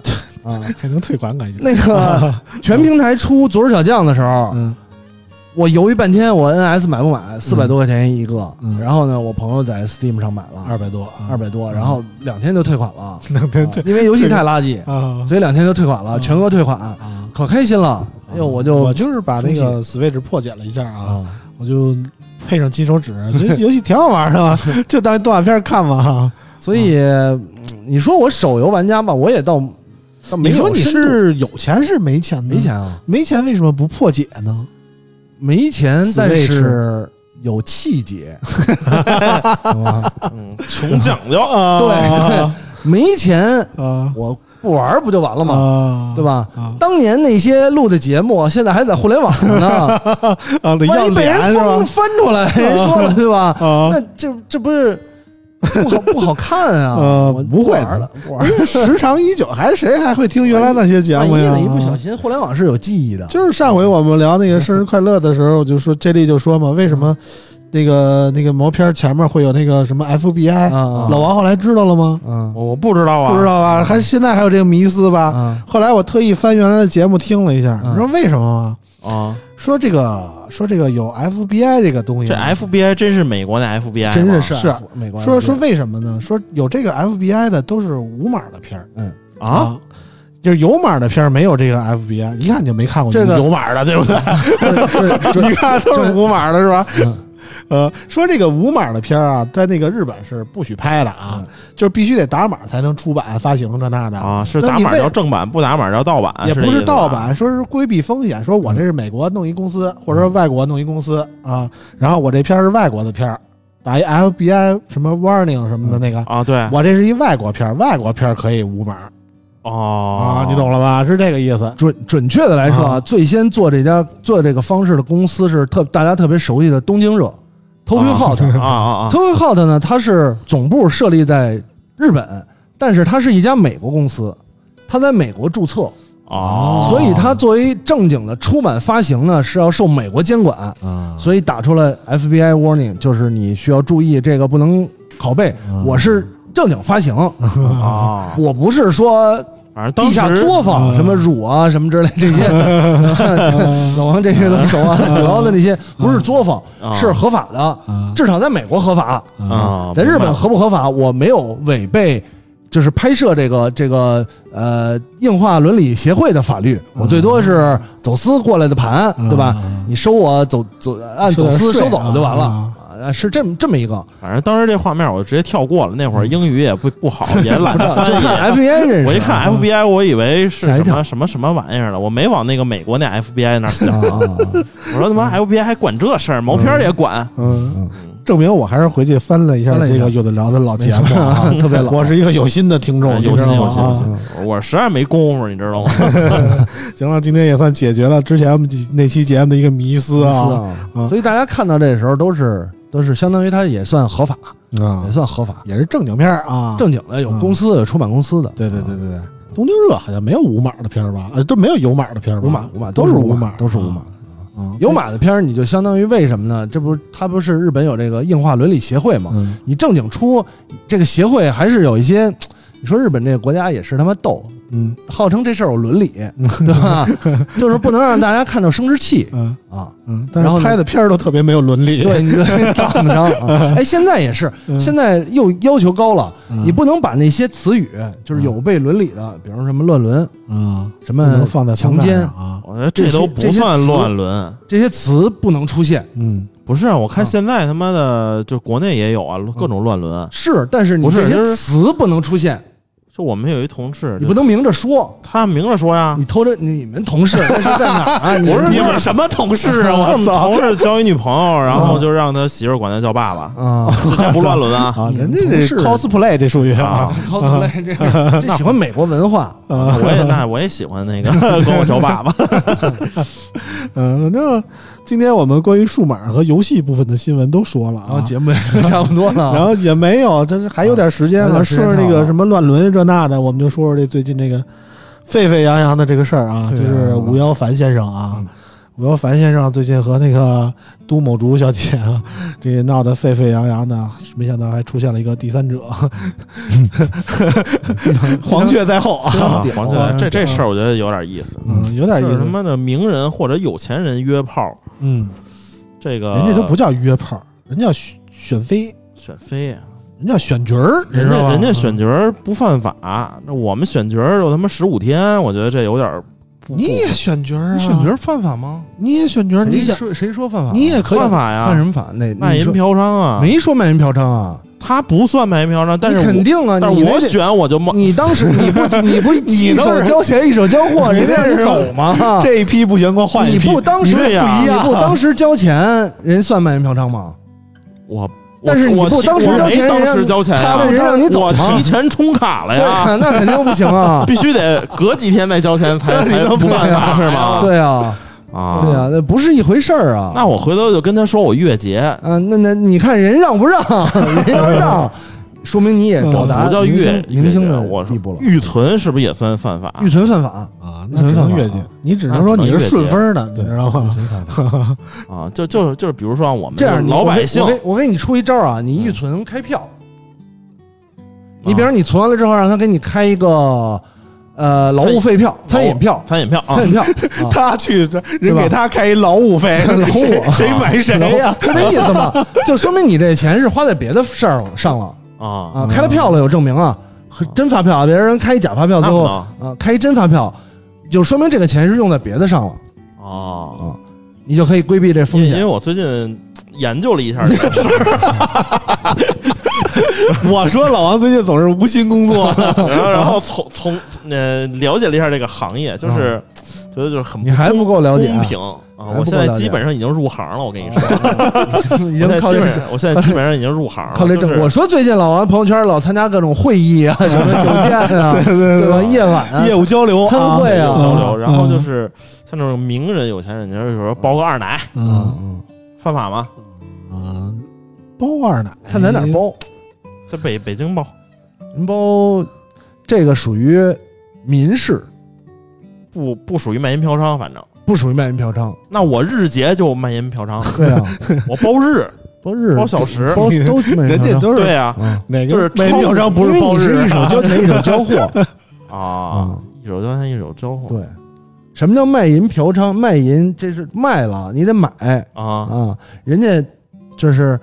还能退款感觉。那个 全平台出左手小将的时候，嗯我犹豫半天，我 NS 买不买？四百多块钱一个，嗯然后呢，我朋友在 Steam 上买了二百多啊，二百多，然后两天就退款了，那对对啊因为游戏太垃圾，啊所以两天就退款了，嗯全额退款，啊！可开心了。哎呦，我就我就是把那个 Switch 破解了一下啊，啊，我就配上金手指，觉得游戏挺好玩的，就当动画片看嘛哈。所以嗯你说我手游玩家吧，我也倒倒没你说你是有钱是没钱？没钱啊？没钱为什么不破解呢？没钱，但是有气节，嗯，穷讲究，啊对没钱啊我不玩不就完了吗？啊，对吧？啊当年那些录的节目，现在还在互联网上呢，万一被人？翻翻出来，人说了对吧？啊，那这这不是不好 不好看啊？呃我不会了，不玩了。时长已久，还谁还会听原来那些节目呀？万一不小心，互联网是有记忆的。就是上回我们聊那个生日快乐的时候，我就说 J 莉就说嘛，为什么那个那个毛片前面会有那个什么 FBI？、啊老王后来知道了吗？嗯我我不知道啊，不知道吧？还现在还有这个迷思吧？嗯后来我特意翻原来的节目听了一下，嗯你知道为什么吗？啊，说这个说这个有 FBI 这个东西，这 FBI 真是美国的 FBI 吗真是是美国说说为什么呢？说有这个 FBI 的都是无码的片儿啊，，就是有码的片儿没有这个 FBI，一看你就没看过这个有码的，对不对？这这 你看都是无码的，是吧？嗯呃，说这个无码的片儿啊，在那个日本是不许拍的啊，嗯。就是必须得打码才能出版发行这那的啊，是打码叫正版，不打码叫盗版，也不是盗版，说是规避风险，说我这是美国弄一公司，或者说外国弄一公司啊，然后我这片儿是外国的片儿，打一 FBI 什么 warning 什么的那个，啊，对，我这是一外国片儿，外国片儿可以无码哦。啊，你懂了吧？是这个意思。准准确的来说啊，啊。最先做这家做这个方式的公司是特大家特别熟悉的东京热 Tokyo Hot。啊啊啊 Tokyo Hot 呢，它是总部设立在日本，但是它是一家美国公司，它在美国注册。哦，所以它作为正经的出版发行呢，是要受美国监管，啊，所以打出了 FBI warning，就是你需要注意这个不能拷贝。嗯我是正经发行，啊，我不是说反正当地下作坊什么乳啊什么之类这些，老王这些都熟啊。主要的那些不是作坊，啊是合法的，啊至少在美国合法。啊，在日本合不合法，我没有违背，就是拍摄这个这个呃硬化伦理协会的法律，我最多是走私过来的盘，对吧？你收我走走按走私收走就完了啊啊，是这么这么一个。反正当时这画面我就直接跳过了，那会儿英语也不不好，也懒得翻 译。FBI 认识，我一看 FBI，我以为是什么什么什么玩意儿了，我没往那个美国那 FBI 那儿想。我说他妈 FBI 还管这事儿，毛片儿也管。嗯，证明我还是回去翻了一下这个有的聊的老节目啊，特别老 我是一个有心的听众，哎有心有心有心啊，我实在没功夫，你知道吗？行了，今天也算解决了之前我们那期节目的一个迷思啊所以大家看到这时候都是都是相当于它也算合法，啊也，算合法，也是正经片儿啊，正经的有公司有出版公司的，对对对对对，东京热好像没有无码的片儿吧？呃，都没有有码的片儿吧？无码无码都是无码，都是无码。啊，有码的片儿，你就相当于为什么呢？这不是它不是日本有这个硬化伦理协会吗？嗯你正经出这个协会还是有一些，你说日本这个国家也是他妈逗，嗯号称这事儿有伦理，对吧？就是不能让大家看到生殖器嗯啊。嗯，但然后拍的片儿都特别没有伦理，对，你 挡上啊。哎，现在也是，现在又要求高了，嗯你不能把那些词语就是有悖伦理的，比如什么乱伦、嗯，什么放在强奸啊，我觉得这都不算乱伦。这些词不能出现。嗯不是啊，我看现在他妈的就国内也有啊，各种乱伦。是，但是你这些词不能出现，就我们有一同事，你不能明着说。他明着说呀你，偷着你们同事那是在哪儿啊？你不是你们什么同事啊？我们！同事交一女朋友，然后就让他媳妇儿管他叫爸爸，啊这不乱伦啊？啊，人家这是 cosplay 这属于啊啊，，cosplay 这 这喜欢美国文化，我也那我也喜欢那个管我叫爸爸。嗯，反正今天我们关于数码和游戏部分的新闻都说了啊，节目也 差不多了。然后也没有，这还有点时间了。还有点时间顺着那个什么乱伦这那的，我们就说说这最近这个沸沸扬扬的这个事儿啊，就是吴耀凡先生啊嗯。吴耀凡先生最近和那个都某竹小姐啊，这闹得沸沸扬扬的，没想到还出现了一个第三者，黄雀在后啊，黄雀，这这事儿我觉得有点意思。嗯，有点意思，就是他妈的名人或者有钱人约炮，嗯，这个人家都不叫约炮，人家叫选选妃，选妃啊，人家叫选角儿，人家人家选角儿不犯法，那我们选角儿有他妈十五天，我觉得这有点儿不你也选角儿啊，你选角儿犯法吗？你也选角儿，你想谁说谁说犯法？你也可以犯法呀，犯什么法？那卖淫嫖娼啊，没说卖淫嫖娼啊？他不算卖淫嫖娼，但是肯定啊，但是我选我就冒你当时你不你不 一手都是交钱一手交货，人家让你这是走吗？这一批不行，给我换一批你批。不当时不一样你不当时交钱，人算卖淫嫖娼吗？我，但是你我不当时没当时交钱呀，他们人让你走我提前充卡了呀，啊，那肯定不行啊！必须得隔几天再交钱才 才不犯法是吗？对啊，啊，对啊，那不是一回事儿啊。那我回头就跟他说我月结，啊，那那你看人让不让？人要让，说明你也到达不叫月明星的我地步了。预存是不是也算犯法？预存犯法，啊，那只能月结，你只能说你是顺风的，你知道吗？啊，就就是就是，比如说我们这样老百姓我给我给我给你出一招啊，你预存开票，你比如你存完了之后，让他给你开一个呃劳务费票、餐饮票、餐饮票啊。餐，饮票，啊。他去，对人给他开一劳务费，劳务谁谁买谁呀？就这意思嘛，就说明你这钱是花在别的事儿上了啊。啊，开了票了有证明啊，真发票啊，别人开一假发票最后啊开一真发票，就说明这个钱是用在别的上了。哦，啊，你就可以规避这风险。因为。我最近研究了一下这个事儿，我说老王最近总是无心工作，然后 然后从从呃了解了一下这个行业，就是觉得就是很你还不够了解公平啊！我现在基本上已经入行了，我跟你说，已我现在经靠这基本上我现在基本上已经入行了，靠这挣。我说最近老王朋友圈老参加各种会议啊，什么酒店啊，对对吧？夜晚啊，业务交流，参会啊交流，嗯然后就是像这种名人有钱人，你说有时候包个二奶嗯嗯，犯法吗？嗯，包二奶，看在哪儿包，在北北京包人包这个属于民事，不不属于卖淫嫖娼，反正不属于卖淫嫖娼。那我日结就卖淫嫖娼，对啊，我包日包日包小时，包都卖淫嫖娼人家都是对啊啊哪就是个卖淫嫖娼不是包因为你是日一手交钱一手交货。啊，一手交钱一手交货，对，什么叫卖淫嫖娼？卖淫这是卖了，你得买啊啊，人家就是。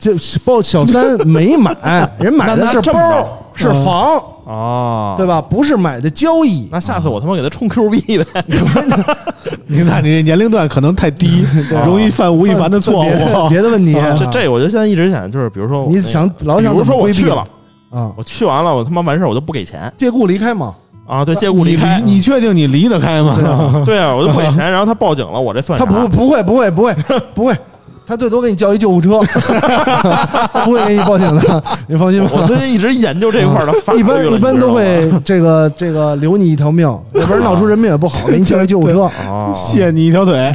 就是包小三没买，人买的是包是房，啊，对？吧？不是买的交易。那下次我他妈给他充 Q 币呗，你看你这年龄段可能太低，容易犯吴亦凡的错别的误。别的问题，这这我就现在一直想，就是比如说我你想老想比如说我去了，啊？我去完了，我他妈完事儿我就不给钱借故离开嘛？啊，对，借故离开，你你确定你离得开吗？对啊，我就不给钱，然后他报警了，我这算他不不会不会不会不会，他最多给你叫一救护车，不会给你报警的，你放心吧。我最近一直研究这块儿的 法律一般一般都会这个这个留你一条命，要不然闹出人命也不好，给你叫一救护车。啊，卸你一条腿。啊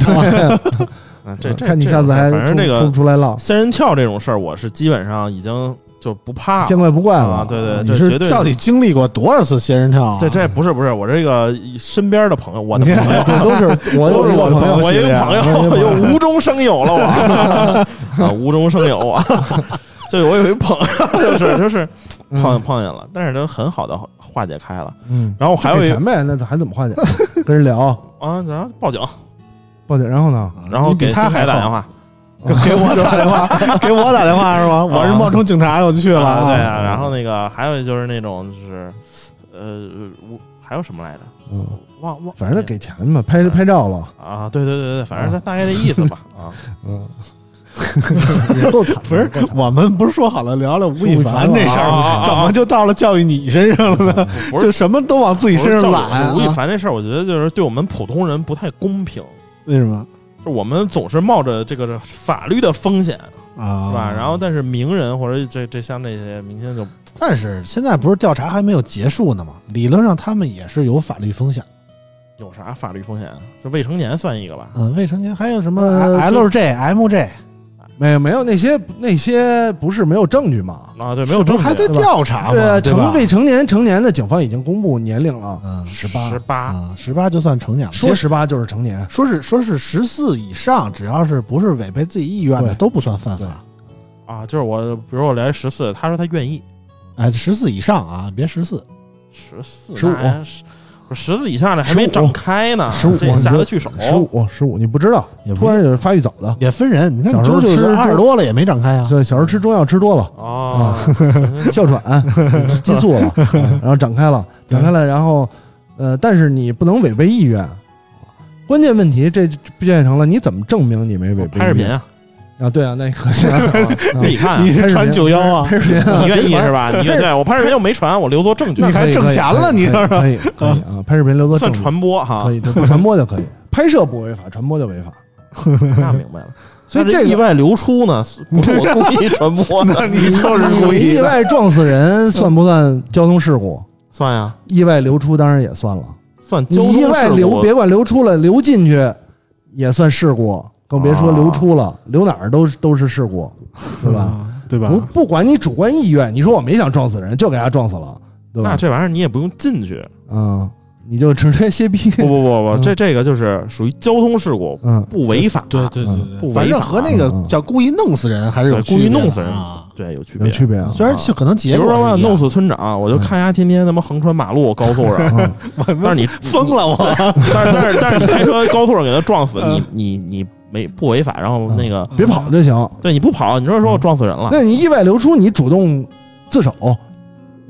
这这看你下次还出反正这个出不出来浪，仙人跳这种事儿，我是基本上已经就不怕了见怪不怪了。啊，对对，你是这绝对到底经历过多少次仙人跳啊？这这不是不是我这个身边的朋友，我的朋友。这 都是我 都是我的朋友我一个朋友又无中生有了我 啊，无中生有啊！就我有一朋友，就是就是碰见碰见了，但是都很好的化解开了。嗯，然后还有一给钱呗，那还怎么化解？跟人聊啊，然后报警，报警，然后呢？然后给他还打电话给我 打电话，给我打电话是吗？我是冒充警察，我就去了。啊，对啊。然后那个还有就是那种就是呃，我还有什么来着？嗯，忘忘，反正给钱嘛，拍拍照了，啊，对对对对，反正他大概这意思吧 啊。嗯，也够惨。不是，我们不是说好了聊聊吴亦凡这事儿吗？啊怎么就到了教育你身上了呢？就什么都往自己身上揽啊。吴亦凡这事儿，我觉得就是对我们普通人不太公平。为什么就我们总是冒着这个法律的风险，啊？是吧？然后，但是名人或者这这像那些明星就但是现在不是调查还没有结束呢吗？理论上他们也是有法律风险。有啥法律风险？就未成年算一个吧？嗯，未成年还有什么呃 LJ、MJ，没有没有那些那些不是没有证据吗？啊，对，没有证据，还在调查对啊，嘛？对成？未成年成年的警方已经公布年龄了，嗯，十八十，八啊，十八就算成年了。说十八就是成年。说是说是十四以上，只要是不是违背自己意愿的都不算犯法。啊，就是我，比如我来十四，他说他愿意哎，十四以上啊，别十四。十四、15十十四以下的还没长开呢，15这也下得去手。十五十五，你不知道，也突然有发育早的，也分人，你看小时候吃二十多了也没长开啊。对小时候吃中药吃多了，哦，行行哮喘、激素了，然后长开了，长开了，然后呃，但是你不能违背意愿。关键问题这变成了你怎么证明你没违背？拍视频啊，啊，对啊，那可以啊，自己看啊。你是传九幺啊？你愿意是吧？你愿意我拍视频又没传，我留作证据你，还可以挣钱了可以你这是可以可以啊，拍视频留作证据算传播哈可。以，不传播就可以，拍摄不违法，传播就违法。那明白了。所以这意外流出呢，不是我故意传播的，那你就是故意意。外撞死人算不算交通事故？算呀，意外流出当然也算了。算交通意通事外流，故。别管流出了，流进去也算事故，更别说流出了，流哪儿都都是事故，对吧？啊对吧不？不管你主观意愿，你说我没想撞死人，就给他撞死了，对吧？那这玩意儿你也不用进去，嗯，你就直接歇逼。不不不不，嗯这这个就是属于交通事故，嗯，不违法。对对对嗯对，反正不违法和那个叫故意弄死人还是有故意区别的弄死人啊。对，有区别。有区别啊。虽然就可能结比如说我想弄死村长，我就看他天天他妈横穿马路高速上，嗯但是你疯了我。但是但是但是你开车高速上给他撞死，你你你没不违法，然后那个别跑就行。对你不跑，你说说我撞死人了，那你意外流出，你主动自首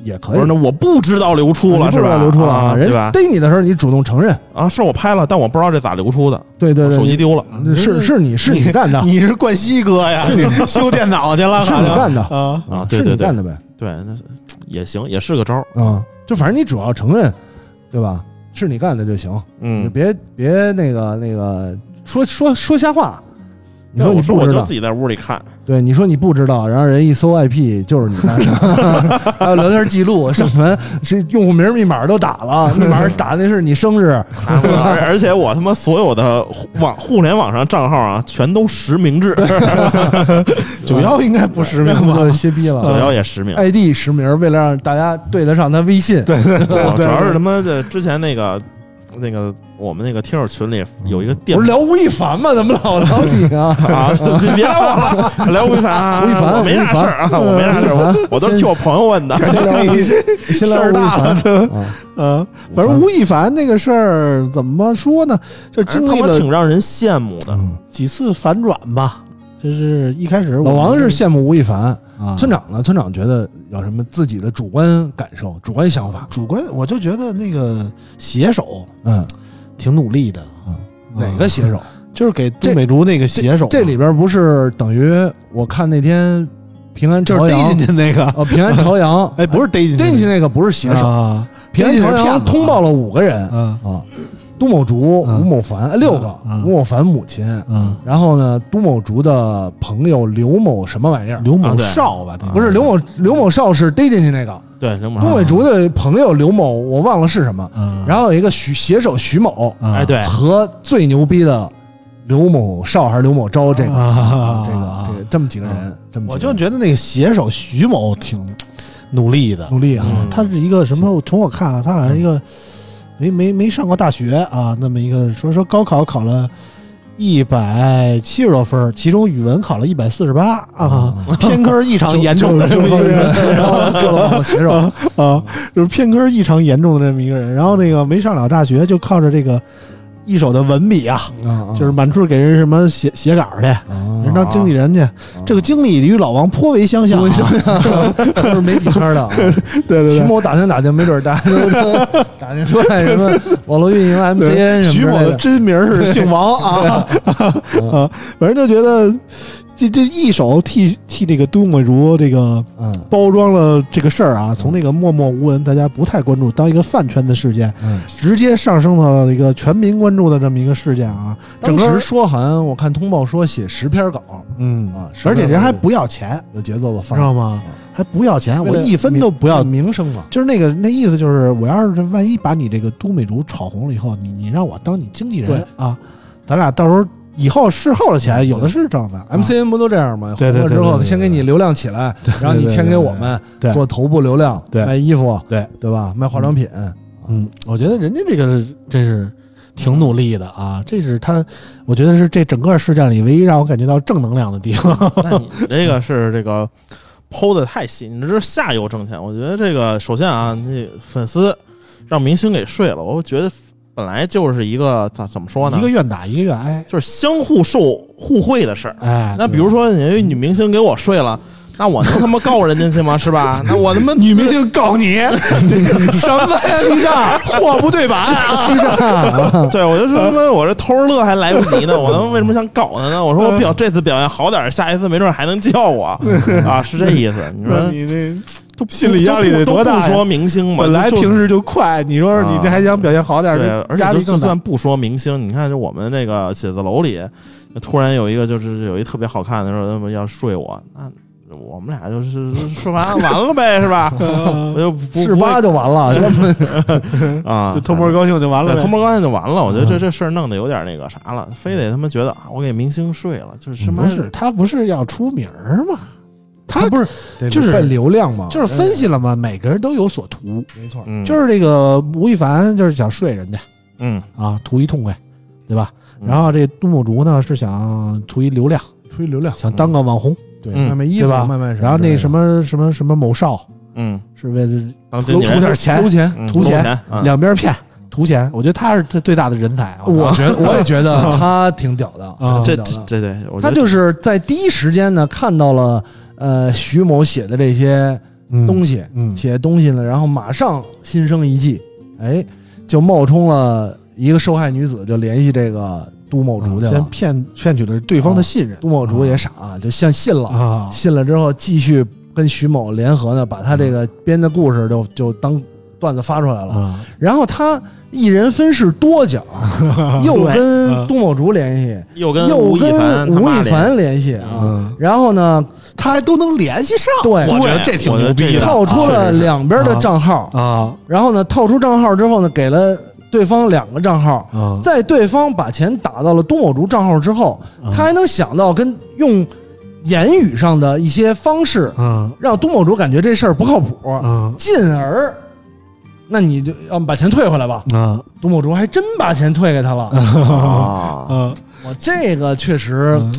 也可以不是。那我不知道流出了是吧？知道流出了人啊对吧？逮你的时候，你主动承认，啊，是我拍了，但我不知道这咋流出的，对对对，手机丢了。是是你是你干的，你是冠希哥呀？是你 修电脑去了，是你干的啊。啊对是对对你干的呗，对，那也行，也是个招儿。啊，就反正你主要承认，对吧？是你干的就行，你嗯，别别那个那个说说说瞎话。你说我说你不知道我就自己在屋里看，对，你说你不知道，然后人一搜 IP 就是你干的，还有聊天记录上传是用户名密码都打了，密码打的是你生日，而且我他妈所有的网互联网上账号啊，全都实名制，九幺应该不实名吧？歇逼了。九幺也实名。ID 实名，为了让大家对得上他微信，对对对主要是他妈的之前那个那个我们那个听友群里有一个电不是聊吴亦凡吗？怎么老聊你啊？啊，别别聊我了，聊吴亦凡啊，吴亦凡我没啥事儿啊，我没啥事儿，我我都是替我朋友问的。先聊吴亦先聊事儿大了凡啊，呃，反正吴亦凡这个事儿怎么说呢？就经历他妈了挺让人羡慕的，几次反转吧。就是一开始老王是羡慕吴亦凡，啊，村长呢？村长觉得有什么自己的主观感受、主观想法？主观，我就觉得那个写手嗯，挺努力的。哪个写手？就是给杜美竹那个写手嘛，这里边不是等于我看那天平安朝阳进去那个，呃，平安朝阳，哎，不是逮进去，逮进去那个不是写手，啊，平安朝阳通报了，五个人嗯。啊，都某竹、嗯。吴某凡呃六个嗯，吴某凡母亲，嗯，然后呢，都某竹的朋友刘某什么玩意儿？刘某少吧，那个不是刘某，刘某少是逮进去那个，对，刘某都美竹的朋友刘某，我忘了是什么。嗯，然后有一个徐携手徐某啊哎，对，和最牛逼的刘某少还是刘某昭这个啊这个这个这么几个人，这么几我个人。就觉得那个携手徐某挺努力的，努力啊，嗯。他是一个什么？从我看啊，他好像一个没没没上过大学啊，那么一个说说高考考了一百七十多分儿，其中语文考了一百四十八啊，偏科异常严重的这么一个人然后救了网络写手，啊，就是偏科异常严重的这么一个人。然后那个没上了大学，就靠着这个一手的文笔啊，就是满处给人什么写写稿去，人当经纪人去。这个经理与老王颇为相像、啊，都是媒体圈的啊。对对对。徐某打听打听，没准儿打听打听出来什么网络运营 MCN 什么徐某的。真名是姓王啊啊，反正就觉得这这一手替替这个都美竹这个嗯包装了这个事儿啊，从那个默默无闻，大家不太关注，当一个饭圈的事件，嗯，直接上升到了一个全民关注的这么一个事件啊。当时说好像我看通报说写十篇稿嗯啊，而且人还不要钱，有节奏的放，知道吗？还不要钱，为了我一分都不要。名声嘛。就是那个那意思，就是我要是万一把你这个都美竹炒红了以后，你你让我当你经纪人啊，咱俩到时候以后事后的钱有的是挣的。啊 MCN 不都这样吗？对对之后先给你流量起来，然后你签给我们做头部流量，卖衣服，对对吧？卖化妆品，嗯，我觉得人家这个真是挺努力的啊，这是他，我觉得是这整个事件里唯一让我感觉到正能量的地方。那你这个是这个剖的太细，你这是下游挣钱。我觉得这个首先啊，那粉丝让明星给睡了，我觉得本来就是一个咋怎么说呢一个？愿打一个愿挨，就是相互受互惠的事儿。哎，那比如说你女明星给我睡了，那我能他妈告人家去吗？是吧？那我他妈女明星告你 什么欺诈，货不对版啊！欺诈，对，我就说他妈我这偷着乐还来不及呢，我他妈为什么想搞他呢？我说我表这次表现好点儿，下一次没准还能叫我啊，是这意思。你说你这都心理压力得多大不说明星嘛，本来平时就快，你说你这还想表现好点儿，对，而且就算不说明星，你看就我们这个写字楼里，突然有一个就是有一特别好看的说他们要睡我，那我们俩就是说完完了呗，是吧？我就不是吧就完了，就偷摸高兴就完了偷摸高兴就完了。我觉得嗯这这事儿弄得有点那个啥了，非得他妈觉得啊，我给明星睡了，就是什么不是他不是要出名儿吗？他不是就是奔流量嘛，就是分析了嘛，每个人都有所图，没错，嗯，就是这个吴亦凡就是想睡人家嗯，啊，图一痛快，对吧？嗯然后这杜某竹呢是想图一流量，图一流量，想当个网红，对，嗯卖卖衣服，卖卖然后那什么什么什么某少嗯，是为了图点钱图，钱。嗯图钱两边骗，图钱。我觉得他是他最大的人才啊！我觉得 我也觉得他挺屌的，啊这挺屌的这这对，他就是在第一时间呢看到了呃徐某写的这些嗯东西，嗯。写的东西呢，然后马上心生一计，哎，就冒充了一个受害女子，就联系这个杜某竹去先。骗骗取了对方的信任。都某竹也傻，就像信了，啊，信了之后继续跟徐某联合呢，把他这个编的故事就就当段子发出来了。啊。然后他一人分饰多角，又跟嗯都某竹联系，又跟又吴亦凡跟吴亦妈连凡联系啊。嗯，然后呢，他还都能联系上，对我觉得这挺牛逼的，套出了两边的账号，啊。然后呢，套出账号之后呢，给了对方两个账号。啊，在对方把钱打到了东某竹账号之后，嗯他还能想到跟用言语上的一些方式，嗯让东某竹感觉这事儿不靠谱，嗯进而那你就要把钱退回来吧。啊。董某竹还真把钱退给他了。啊，嗯我这个确实，嗯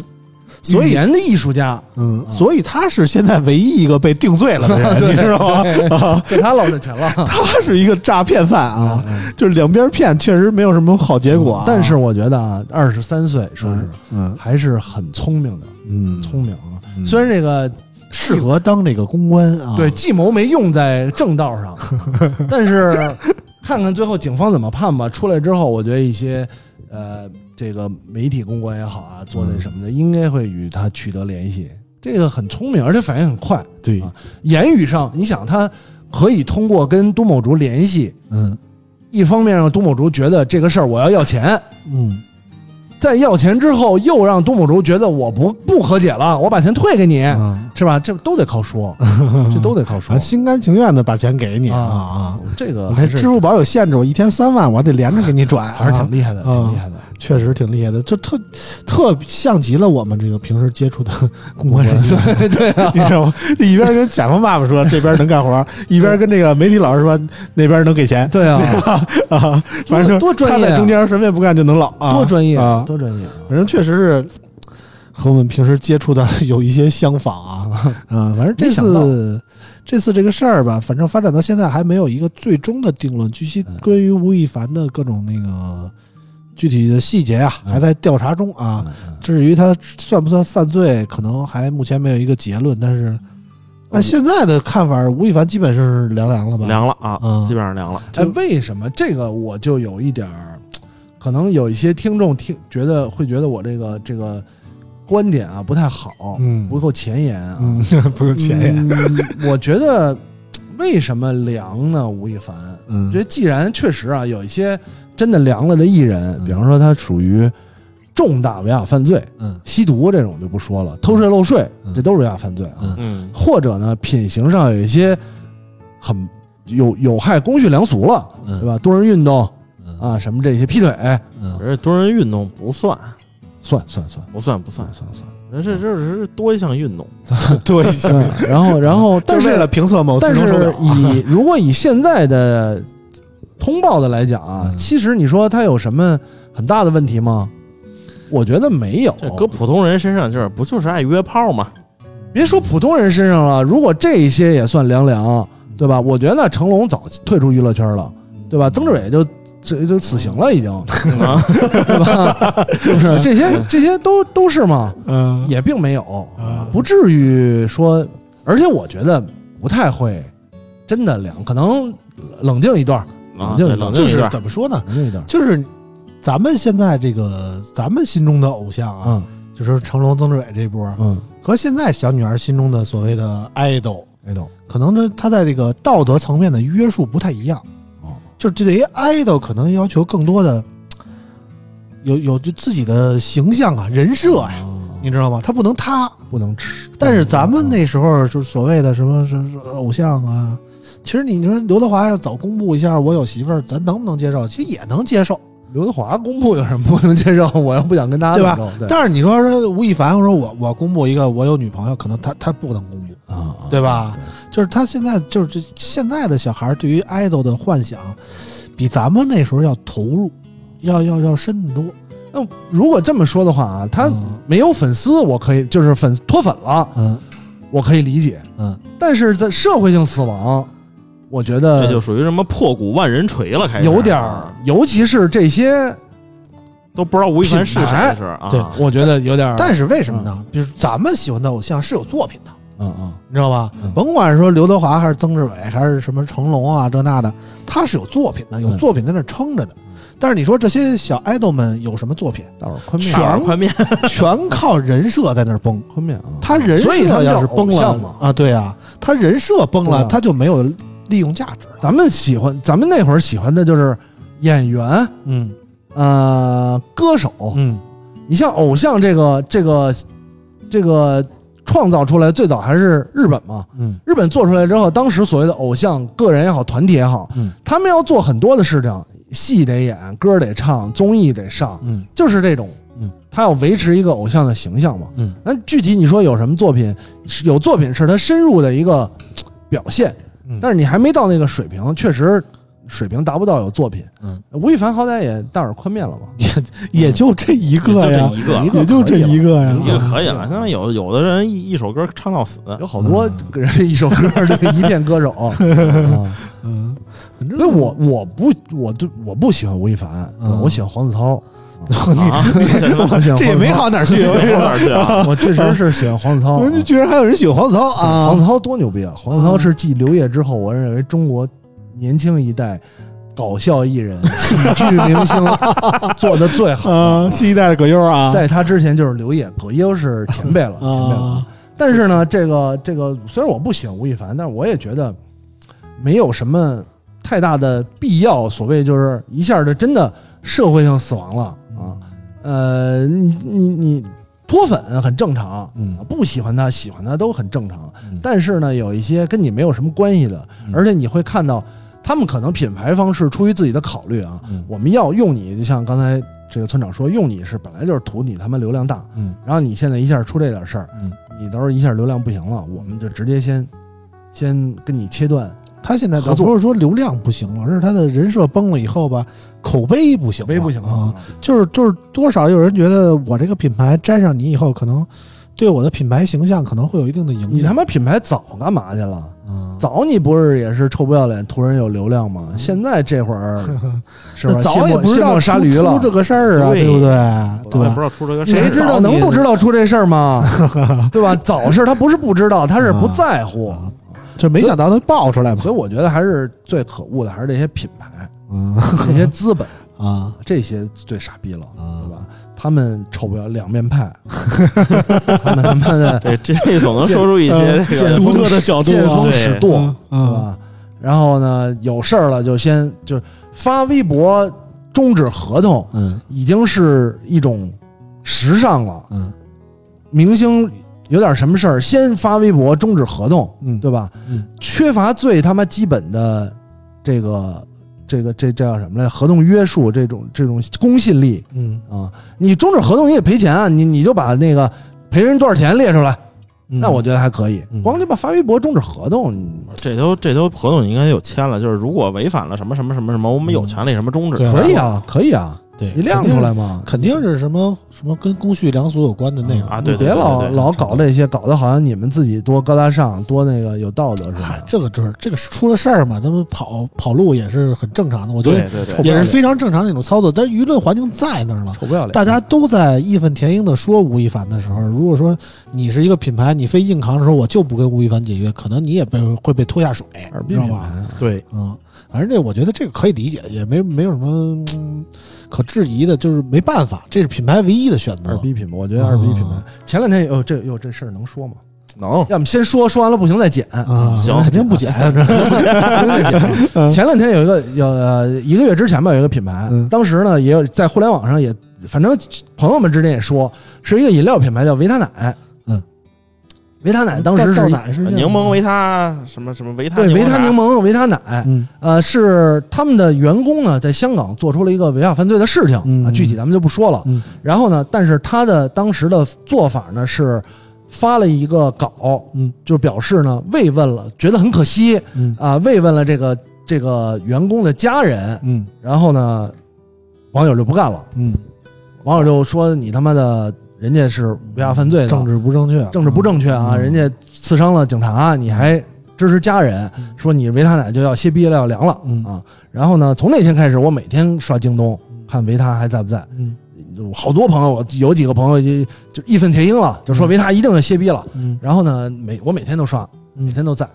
所以语言的艺术家，嗯，所以他是现在唯一一个被定罪了的人，你知道吗？啊，就他捞着钱了。他是一个诈骗犯啊，就是两边骗，确实没有什么好结果啊。但是我觉得啊，二十三岁说是嗯还是很聪明的，嗯，聪明啊。嗯虽然这个适合当这个公关啊。对计谋没用在正道上，但是看看最后警方怎么判吧。出来之后，我觉得一些呃这个媒体公关也好啊，做的什么的，应该会与他取得联系。这个很聪明，而且反应很快。对啊，言语上，你想他可以通过跟都某竹联系，嗯一方面让都某竹觉得这个事儿我要要钱，嗯在要钱之后又让都某竹觉得我不不和解了，我把钱退给你，嗯，是吧？这都得靠说，这都得靠说啊心甘情愿的把钱给你啊啊！这个支付宝有限制，我一天三万，我得连着给你转，还是挺啊厉害的，啊挺厉害的。确实挺厉害的，就特特像极了我们这个平时接触的公关人员，对对啊，你知道吗？一边跟甲方爸爸说这边能干活，一边跟这个媒体老师说那边能给钱对啊，啊，反正多专业啊他在中间什么也不干就能老啊，多专业啊！多专业啊！反正确实是和我们平时接触的 有一些相仿啊，啊，反正这次这次这个事儿吧，反正发展到现在还没有一个最终的定论。据悉，嗯关于吴亦凡的各种那个具体的细节啊，嗯还在调查中啊。至于他算不算犯罪，可能还目前没有一个结论。但是按现在的看法，吴亦凡基本是凉凉了吧？凉了啊嗯，基本上凉了。哎，为什么这个我就有一点儿，可能有一些听众听觉得会觉得我这个这个观点啊不太好，嗯不够前沿啊。嗯，不够前沿。嗯我觉得为什么凉呢？吴亦凡，嗯我觉得既然确实啊有一些真的凉了的艺人，嗯。比方说他属于重大违法犯罪，嗯。吸毒这种就不说了，偷税漏税嗯。这都是违法犯罪啊。或者呢，品行上有一些很有有害公序良俗了，嗯。对吧？多人运动嗯。啊，什么这些劈腿，嗯。而且多人运动不算，算算算。不算不算。算，算。算。那这这是多一项运动。多一些，嗯然后然后，但是为了评测某但是以如果以现在的通报的来讲啊，嗯其实你说他有什么很大的问题吗？我觉得没有。这搁普通人身上就是不就是爱约炮吗？别说普通人身上了，如果这一些也算凉凉，对吧？我觉得成龙早退出娱乐圈了，对吧？曾志伟就这就死刑了，已经，啊，对吧？是不是？这些这些都都是嘛，嗯也并没有，嗯不至于说。而且我觉得不太会真的凉，可能冷静一段，啊冷静一段对冷静就是怎么说呢？冷静一点。就是咱们现在这个咱们心中的偶像啊，嗯就是成龙、曾志伟这波，嗯，和现在小女孩心中的所谓的 idol，没懂可能这他在这个道德层面的约束不太一样。哦，就对于 idol 可能要求更多的有有就自己的形象啊、人设呀、哦你知道吗？他不能塌。不能吃。但是咱们那时候就是所谓的什么什么偶像啊，其实你说刘德华要早公布一下我有媳妇儿，咱能不能接受？其实也能接受。刘德华公布有什么不能接受？我又不想跟大家对吧但是你说说吴亦凡，我说我我公布一个我有女朋友，可能他他不能公布，啊，对吧？就是他现在就是这现在的小孩对于 idol 的幻想，比咱们那时候要投入，要要要深得多。那如果这么说的话啊，他嗯没有粉丝，我可以就是粉脱粉了，嗯我可以理解。嗯，但是在社会性死亡，我觉得这就属于什么破鼓万人锤了，开始有点儿，尤其是这些，都不知道吴亦凡是谁是啊？对我觉得有点儿。但是为什么呢？比如咱们喜欢的偶像是有作品的，嗯嗯，你知道吧嗯？甭管是说刘德华还是曾志伟还是什么成龙啊这那的，他是有作品的，有嗯作品在那撑着的。但是你说这些小 idol 们有什么作品？大碗宽面，全大碗宽面，全靠人设在那儿崩。宽面啊，他人所以他们叫设要是崩了像嘛啊，对啊，他人设崩了，对啊他就没有利用价值。咱们喜欢，咱们那会儿喜欢的就是演员，嗯呃，歌手。嗯你像偶像这个这个这个创造出来，最早还是日本嘛。嗯日本做出来之后，当时所谓的偶像，个人也好，团体也好，嗯他们要做很多的事情，戏得演，歌得唱，综艺得上，嗯就是这种。嗯，他要维持一个偶像的形象嘛。嗯那具体你说有什么作品？有作品是他深入的一个表现，嗯，但是你还没到那个水平，确实水平达不到有作品。嗯，吴亦凡好歹也大碗宽面了嘛，也就这一个呀，也就这一个。一个也就这一个呀，一个。可以了。现在有有的人一一首歌唱到死，有好多人一首歌这个一遍歌手。啊。嗯，反正所以我我不我对我不喜欢吴亦凡，嗯。我喜欢黄子韬。啊，这也没好哪儿去，好哪儿去啊？我确实是喜欢黄子韬。居然还有人喜欢黄子韬啊！黄子韬多牛逼啊！黄子韬是继刘烨之后，我认为中国年轻一代搞笑艺人、喜剧明星做的最好新一代的葛优啊，在他之前就是刘烨，葛优是前辈了，前辈了。啊，但是呢，这个这个虽然我不喜欢吴亦凡，但是我也觉得没有什么太大的必要，所谓就是一下就真的社会性死亡了啊。呃，你你你脱粉很正常，嗯不喜欢他喜欢他都很正常嗯。但是呢，有一些跟你没有什么关系的，嗯而且你会看到他们可能品牌方是出于自己的考虑啊，嗯我们要用你，就像刚才这个村长说，用你是本来就是图你他妈流量大，嗯然后你现在一下出这点事儿，嗯，你到时候一下流量不行了，我们就直接先先跟你切断，他现在倒不是说流量不行了，而是他的人设崩了以后吧，口碑不行了，口碑不行啊了，，就是就是多少有人觉得我这个品牌沾上你以后，可能对我的品牌形象可能会有一定的影响。你他妈品牌早干嘛去了？嗯，早你不是也是臭不要脸，图人有流量吗？现在这会儿 是吧？那早也不知道磨杀驴了出，这个事儿啊，对对不对？对吧不知？道出这个事儿。谁知道能不知道出这事儿吗？对吧？早是他不是不知道，他是不在乎。啊就没想到能爆出来嘛。所以我觉得还是最可恶的，还是这些品牌、嗯这些资本，啊这些最傻逼了，啊对吧？他们臭不了两面派，他们他妈的 对，这总能说出一些这个独特的角度啊见风使舵，嗯对吧？然后呢，有事儿了就先就发微博终止合同，嗯已经是一种时尚了。嗯明星有点什么事儿，先发微博终止合同，嗯，对吧？嗯缺乏最他妈基本的这个这个这这叫什么来？合同约束这种这种公信力嗯，啊！你终止合同你也赔钱啊！你你就把那个赔人多少钱列出来，嗯那我觉得还可以。嗯光你把发微博终止合同，这都这都合同你应该有签了，就是如果违反了什么什么什么什么，我们有权利什么终止。对可以啊，可以啊，对，你亮出来嘛。肯定是什么什么跟公序良俗有关的内容啊对你别老老搞这些，搞得好像你们自己多高大上，多那个有道德似嗨的，。这个就是这个是出了事儿嘛，他们跑跑路也是很正常的，我觉得也是非常正常的一种操作。但是舆论环境在那儿了，臭不要脸！大家都在义愤填膺的说吴亦凡的时候，如果说你是一个品牌，你非硬扛的时候我就不跟吴亦凡解约，可能你也被会被拖下水，二知道吧？对，嗯，反正这我觉得这个可以理解，也没没有什么、嗯、可质疑的，就是没办法，这是品牌唯一的选择。二逼品牌，我觉得二逼品牌啊。前两天有这有这事儿能说吗？能要么先说，说完了不行再剪。啊，行肯定不减，这嗯前两天有一个有呃一个月之前吧，有一个品牌，嗯当时呢也有在互联网上也，反正朋友们之间也说是一个饮料品牌叫维他奶，嗯，维他奶当时是奶是柠檬维他什么什么维他对维他柠檬檬维他奶，嗯呃是他们的员工呢在香港做出了一个违法犯罪的事情嗯啊，具体咱们就不说了。嗯然后呢，但是他的当时的做法呢是发了一个稿，嗯就表示呢慰问了，觉得很可惜嗯啊，慰问了这个这个员工的家人。嗯然后呢，网友就不干了，嗯，网友就说你他妈的，人家是违法犯罪的，政治不正确，政治不正确啊，嗯人家刺伤了警察，你还支持家人，嗯说你维他奶就要歇逼了，要凉了、嗯啊。然后呢，从那天开始，我每天刷京东看维他还在不在。嗯好多朋友，我有几个朋友就就义愤填膺了，就说维他一定要歇逼了。嗯然后呢，每我每天都刷，嗯每天都在。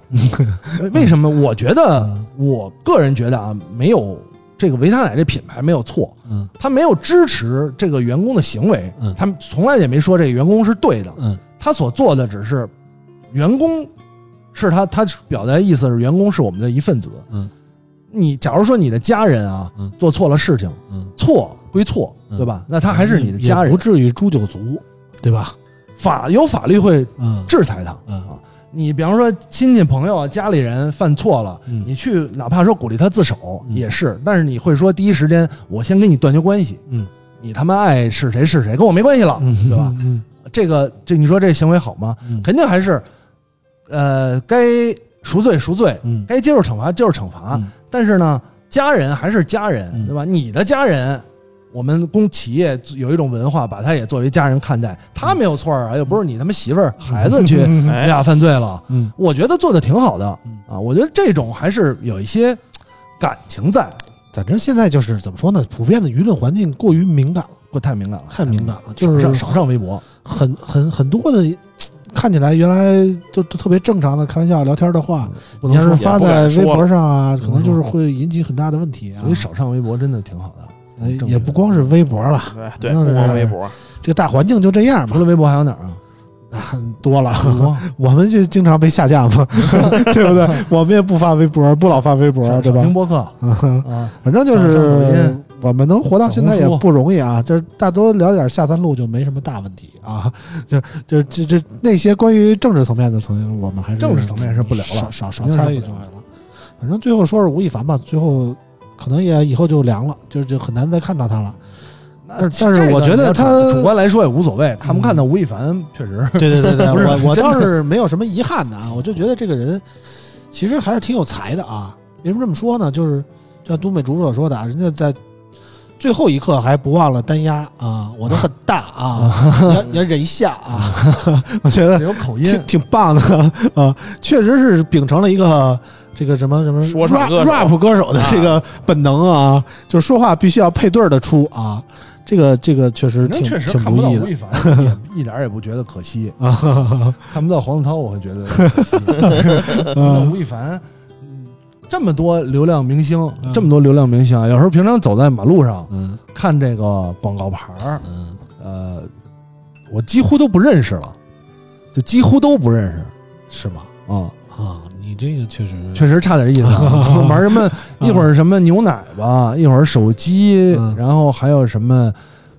为 为什么？我觉得，我个人觉得啊，没有这个维他奶这品牌没有错，嗯他没有支持这个员工的行为，嗯他们从来也没说这个员工是对的，嗯他所做的只是员工是他他表达的意思是员工是我们的一份子。嗯，你假如说你的家人啊嗯做错了事情，嗯，错归错，嗯对吧？那他还是你的家人不，至于诛九族，对吧？法有法律会嗯制裁他。嗯啊你比方说亲戚朋友啊、家里人犯错了，嗯你去哪怕说鼓励他自首嗯也是，但是你会说第一时间我先跟你断绝关系，嗯，你他妈爱是谁是谁，跟我没关系了，嗯对吧？？嗯这个这你说这行为好吗？嗯肯定还是，呃，该赎罪赎罪，嗯该接受惩罚接受惩罚。嗯但是呢，家人还是家人，嗯对吧？你的家人，我们公企业有一种文化，把他也作为家人看待，他没有错啊，又不是你他妈媳妇儿孩子去哎呀犯罪了，嗯。我觉得做的挺好的嗯。啊，我觉得这种还是有一些感情在，反正现在就是怎么说呢？普遍的舆论环境过于敏感了，不太敏感了，太敏感了，就是少上微博，很很很多的，看起来原来就就特别正常的开玩笑聊天的话，你要是发在微博上啊，可能就是会引起很大的问题啊。所以。少上微博真的挺好的。呃也不光是微博了，哎对，不光微博，这个大环境就这样嘛除，了微博还有哪儿啊？很多了。我们就经常被下架嘛，对不对？我们也不发微博，不老发微博，对吧少听？播客 反正就是我们能活到现在也不容易啊，这大多聊点下三路就没什么大问题啊。就就这这那些关于政治层面的层面，我们还是政治层面是不聊了少少参与就完了。反正最后说是吴亦凡吧，最后可能也以后就凉了，就就很难再看到他了。但是但是我觉得他主主观来说也无所谓，看不看到吴亦凡确实对对对对，我我倒是没有什么遗憾的啊，我就觉得这个人其实还是挺有才的啊。为什么这么说呢？就是像都美竹所说的啊，人家在最后一刻还不忘了单押啊，我的很大啊，你要你要忍一下啊，我觉得有口音挺，挺棒的啊，确实是秉承了一个。这个什么什么说唱 rap 歌手 rap 歌手的这个本能啊，就是说话必须要配对的出啊，这个这个确实挺那确实挺看不易的吴亦凡，也一点儿也不觉得可惜。啊。看不到黄子韬，我会觉得可惜。看不到吴亦凡，嗯这么多流量明星，嗯这么多流量明星啊，有时候平常走在马路上嗯看这个广告牌儿，嗯，呃，我几乎都不认识了，就几乎都不认识是吗？啊。啊，你这个确实确实差点意思啊！玩什么一会儿什么牛奶吧，一会儿手机，嗯然后还有什么，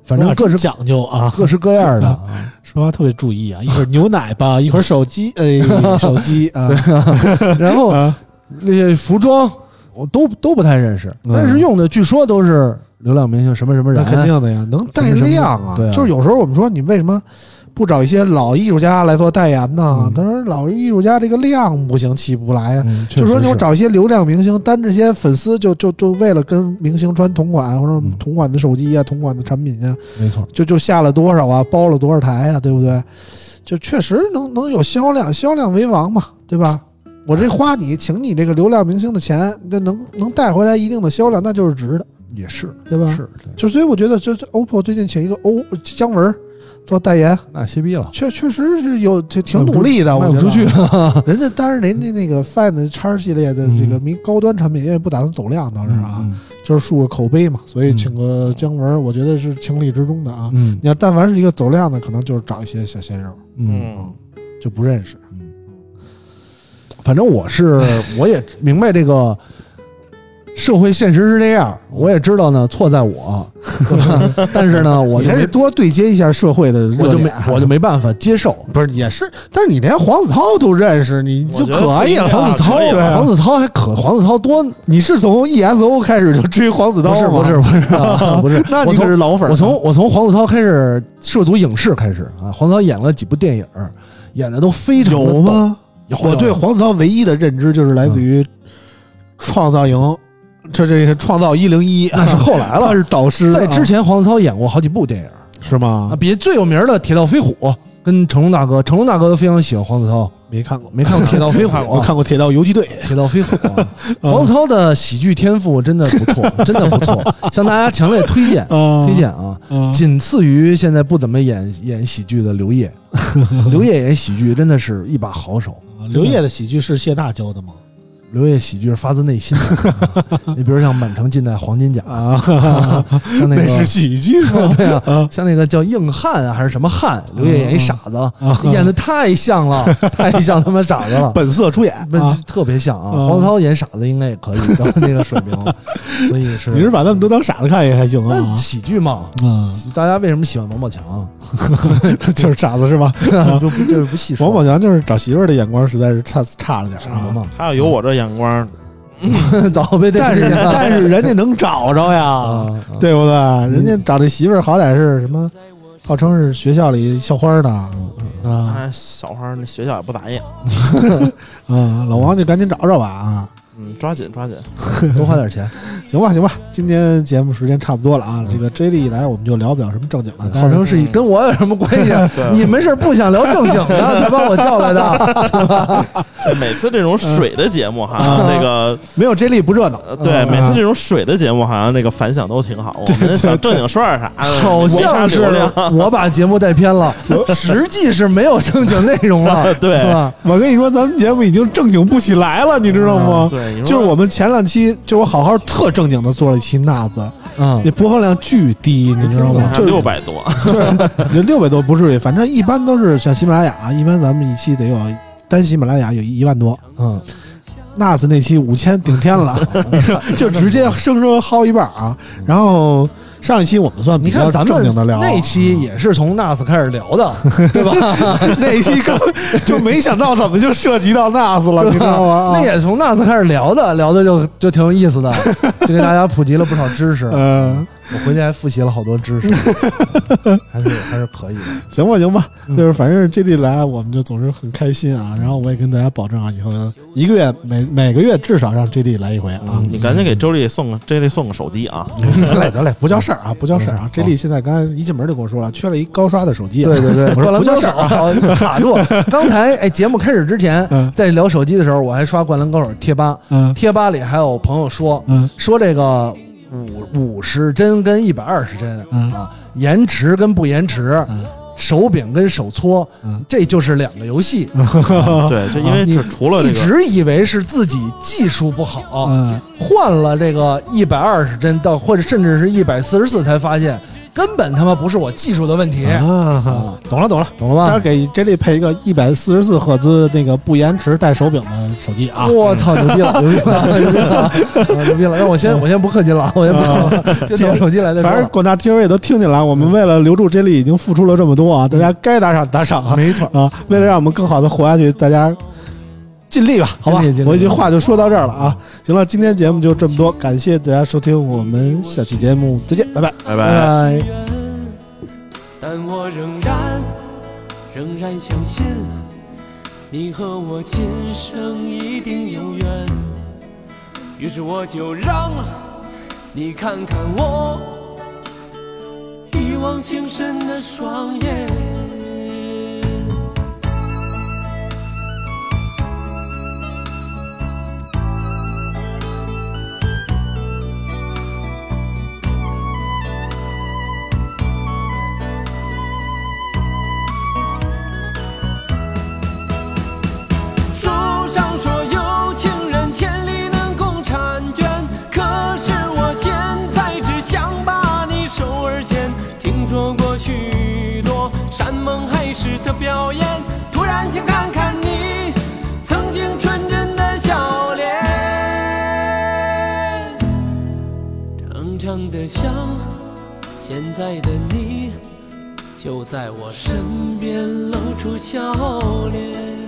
反正各式讲究啊，各式各样的 啊。说话特别注意啊，一会儿牛奶吧，一会儿手机，哎，手机啊，然后啊那些服装我都都不太认识，嗯但是用的据说都是流量明星什么什么那人，肯定的呀，能带量啊对。啊就是有时候我们说你为什么不找一些老艺术家来做代言呢嗯？他说老艺术家这个量不行，起不来呀。就说实是你找一些流量明星，单这些粉丝就就就为了跟明星穿同款或者嗯同款的手机啊、同款的产品啊，没错，就就下了多少啊，包了多少台啊，对不对？就确实能能有销量，销量为王嘛，对吧？我这花你请你这个流量明星的钱，那能能带回来一定的销量，那就是值的，也是对吧？就所以我觉得，这这 OPPO 最近请一个欧姜文做代言，那歇逼了，确确实是有挺挺努力的，我觉得。卖不出去。人家当然人家那个 Find X 系列的这个名高端产品，因为不打算走量，当时啊，嗯就是树个口碑嘛，所以嗯。请个姜文，我觉得是情理之中的啊。嗯。你要但凡是一个走量的，可能就是找一些小鲜肉，嗯。嗯，就不认识。嗯，反正我是 我也明白这个社会现实是这样，我也知道呢错在我，但是呢，我你还是多对接一下社会的我就没。我就没办法接受。不是也是，但是你连黄子韬都认识，你就我觉得可以了。不一样黄子韬，对啊黄子韬还可黄子韬多你是从 ESO 开始就追黄子韬不是吗？不是不是啊 不是，那你可从是老粉儿。我从我从黄子韬开始涉足影视开始啊，黄子韬演了几部电影，演的都非常的有吗？有我对黄子韬唯一的认知就是来自于创造营，这这个创造一零一，那是后来他了。是导师。在之前，黄子韬演过好几部电影是吗啊，？比最有名的《铁道飞虎》跟成龙大哥，成龙大哥都非常喜欢黄子韬。没看过，没看过《铁道飞虎》啊？我看过《铁道游击队》。铁道飞虎啊，黄子韬的喜剧天赋真的不错，真的不错，向大家强烈推荐啊推荐啊！啊仅次于现在不怎么演演喜剧的刘烨，刘烨演喜剧真的是一把好手。刘烨的喜剧是谢娜教的吗？刘烨喜剧是发自内心的，你比如像《满城尽带黄金甲》，啊，像那个那是喜剧吗？对啊，啊像那个叫硬汉啊，还是什么汉？刘烨演一傻子，啊演的太像了，太像他妈傻子了。本色出演！特别像啊！啊黄子韬演傻子应该也可以到那个水平，所以是你是把他们都当傻子看也还行啊那喜剧嘛？啊，大家为什么喜欢王宝强？就是傻子是吧？就不这不细说。王宝强就是找媳妇儿的眼光实在是差差了点啊。傻子嘛，他要有我这眼光，早被但是但是人家能找着呀，啊，对不对？人家找的媳妇儿好歹是什么，号称是学校里校花的啊哎，小花那学校也不咋样，啊！老王就赶紧找找吧啊！嗯，抓紧抓紧。多花点钱。行吧，行吧，今天节目时间差不多了啊。这个 J 莉一来，我们就聊不了什么正经的，号称是跟我有什么关系啊？你们是不想聊正经的 才把我叫来的？这每次这种水的节目，好啊像那个没有 J 莉不热闹。呃，对，嗯每次这种水的节目，好像那个反响都挺好。我们想正经说点啥的，好像是。我把节目带偏了，实际是没有正经内容了，对吧？我跟你说，咱们节目已经正经不起来了，你知道吗？对，就是我们前两期，就我好好特正经的做了一期那子，嗯那播放量巨低，你知道吗？就六百多，就是六百多不至于，反正一般都是像喜马拉雅，一般咱们一期得有单喜马拉雅有一万多嗯，，NAS 那期五千顶天了，就直接生生薅一半啊。然后上一期我们算比较你看咱们正经的聊，那期也是从 NAS 开始聊的，对吧？那一期刚就没想到怎么就涉及到 NAS 了，你知道吗？那也从 NAS 开始聊的，聊的就就挺有意思的，就给大家普及了不少知识。嗯。我回去还复习了好多知识，还是还是可以的。行吧，行吧，嗯就是反正 J D 来，我们就总是很开心啊。然后我也跟大家保证啊，以后一个月每每个月至少让 J D 来一回啊。嗯你赶紧给周丽送个 J D 送个手机啊！得嘞得嘞，不叫事儿啊，不叫事儿啊嗯。J D 现在刚才一进门就跟我说了，缺了一高刷的手机啊。对对对，我说不叫事儿啊。好卡住。刚才哎，节目开始之前嗯，在聊手机的时候，我还刷灌篮高手贴吧，嗯贴吧里还有朋友说嗯说这个五五十帧跟一百二十帧嗯。啊，延迟跟不延迟嗯，手柄跟手搓嗯，这就是两个游戏。对，就因为你是除了这个，一直以为是自己技术不好，嗯。换了这个一百二十帧到或者甚至是一百四十四，才发现根本他妈不是我技术的问题，啊，懂了懂了。懂了吧？待会儿给 J 莉配一个一百四十四赫兹那个不延迟带手柄的手机啊。我操，牛逼了，牛逼了，牛逼了，啊 牛逼了！让我先，我先不客气了，我先不客气 手机来再说。反正广大听友也都听进来，我们为了留住 J 莉已经付出了这么多啊，大家该打赏打赏啊。没错，啊，为了让我们更好的活下去，大家尽力吧，好吧尽力尽？力我一句话就说到这儿了啊。行了，今天节目就这么多，感谢大家收听，我们下期节目再见，拜拜。拜拜拜。但我仍然仍然相信，你和我今生一定有缘。于是我就让你看看我一往情深的双眼。上说有情人千里能共婵娟，可是我现在只想把你手儿牵。听说过许多山盟海誓的表演，突然想看看你曾经纯真的笑脸，长长的像现在的你。就在我身边露出笑脸。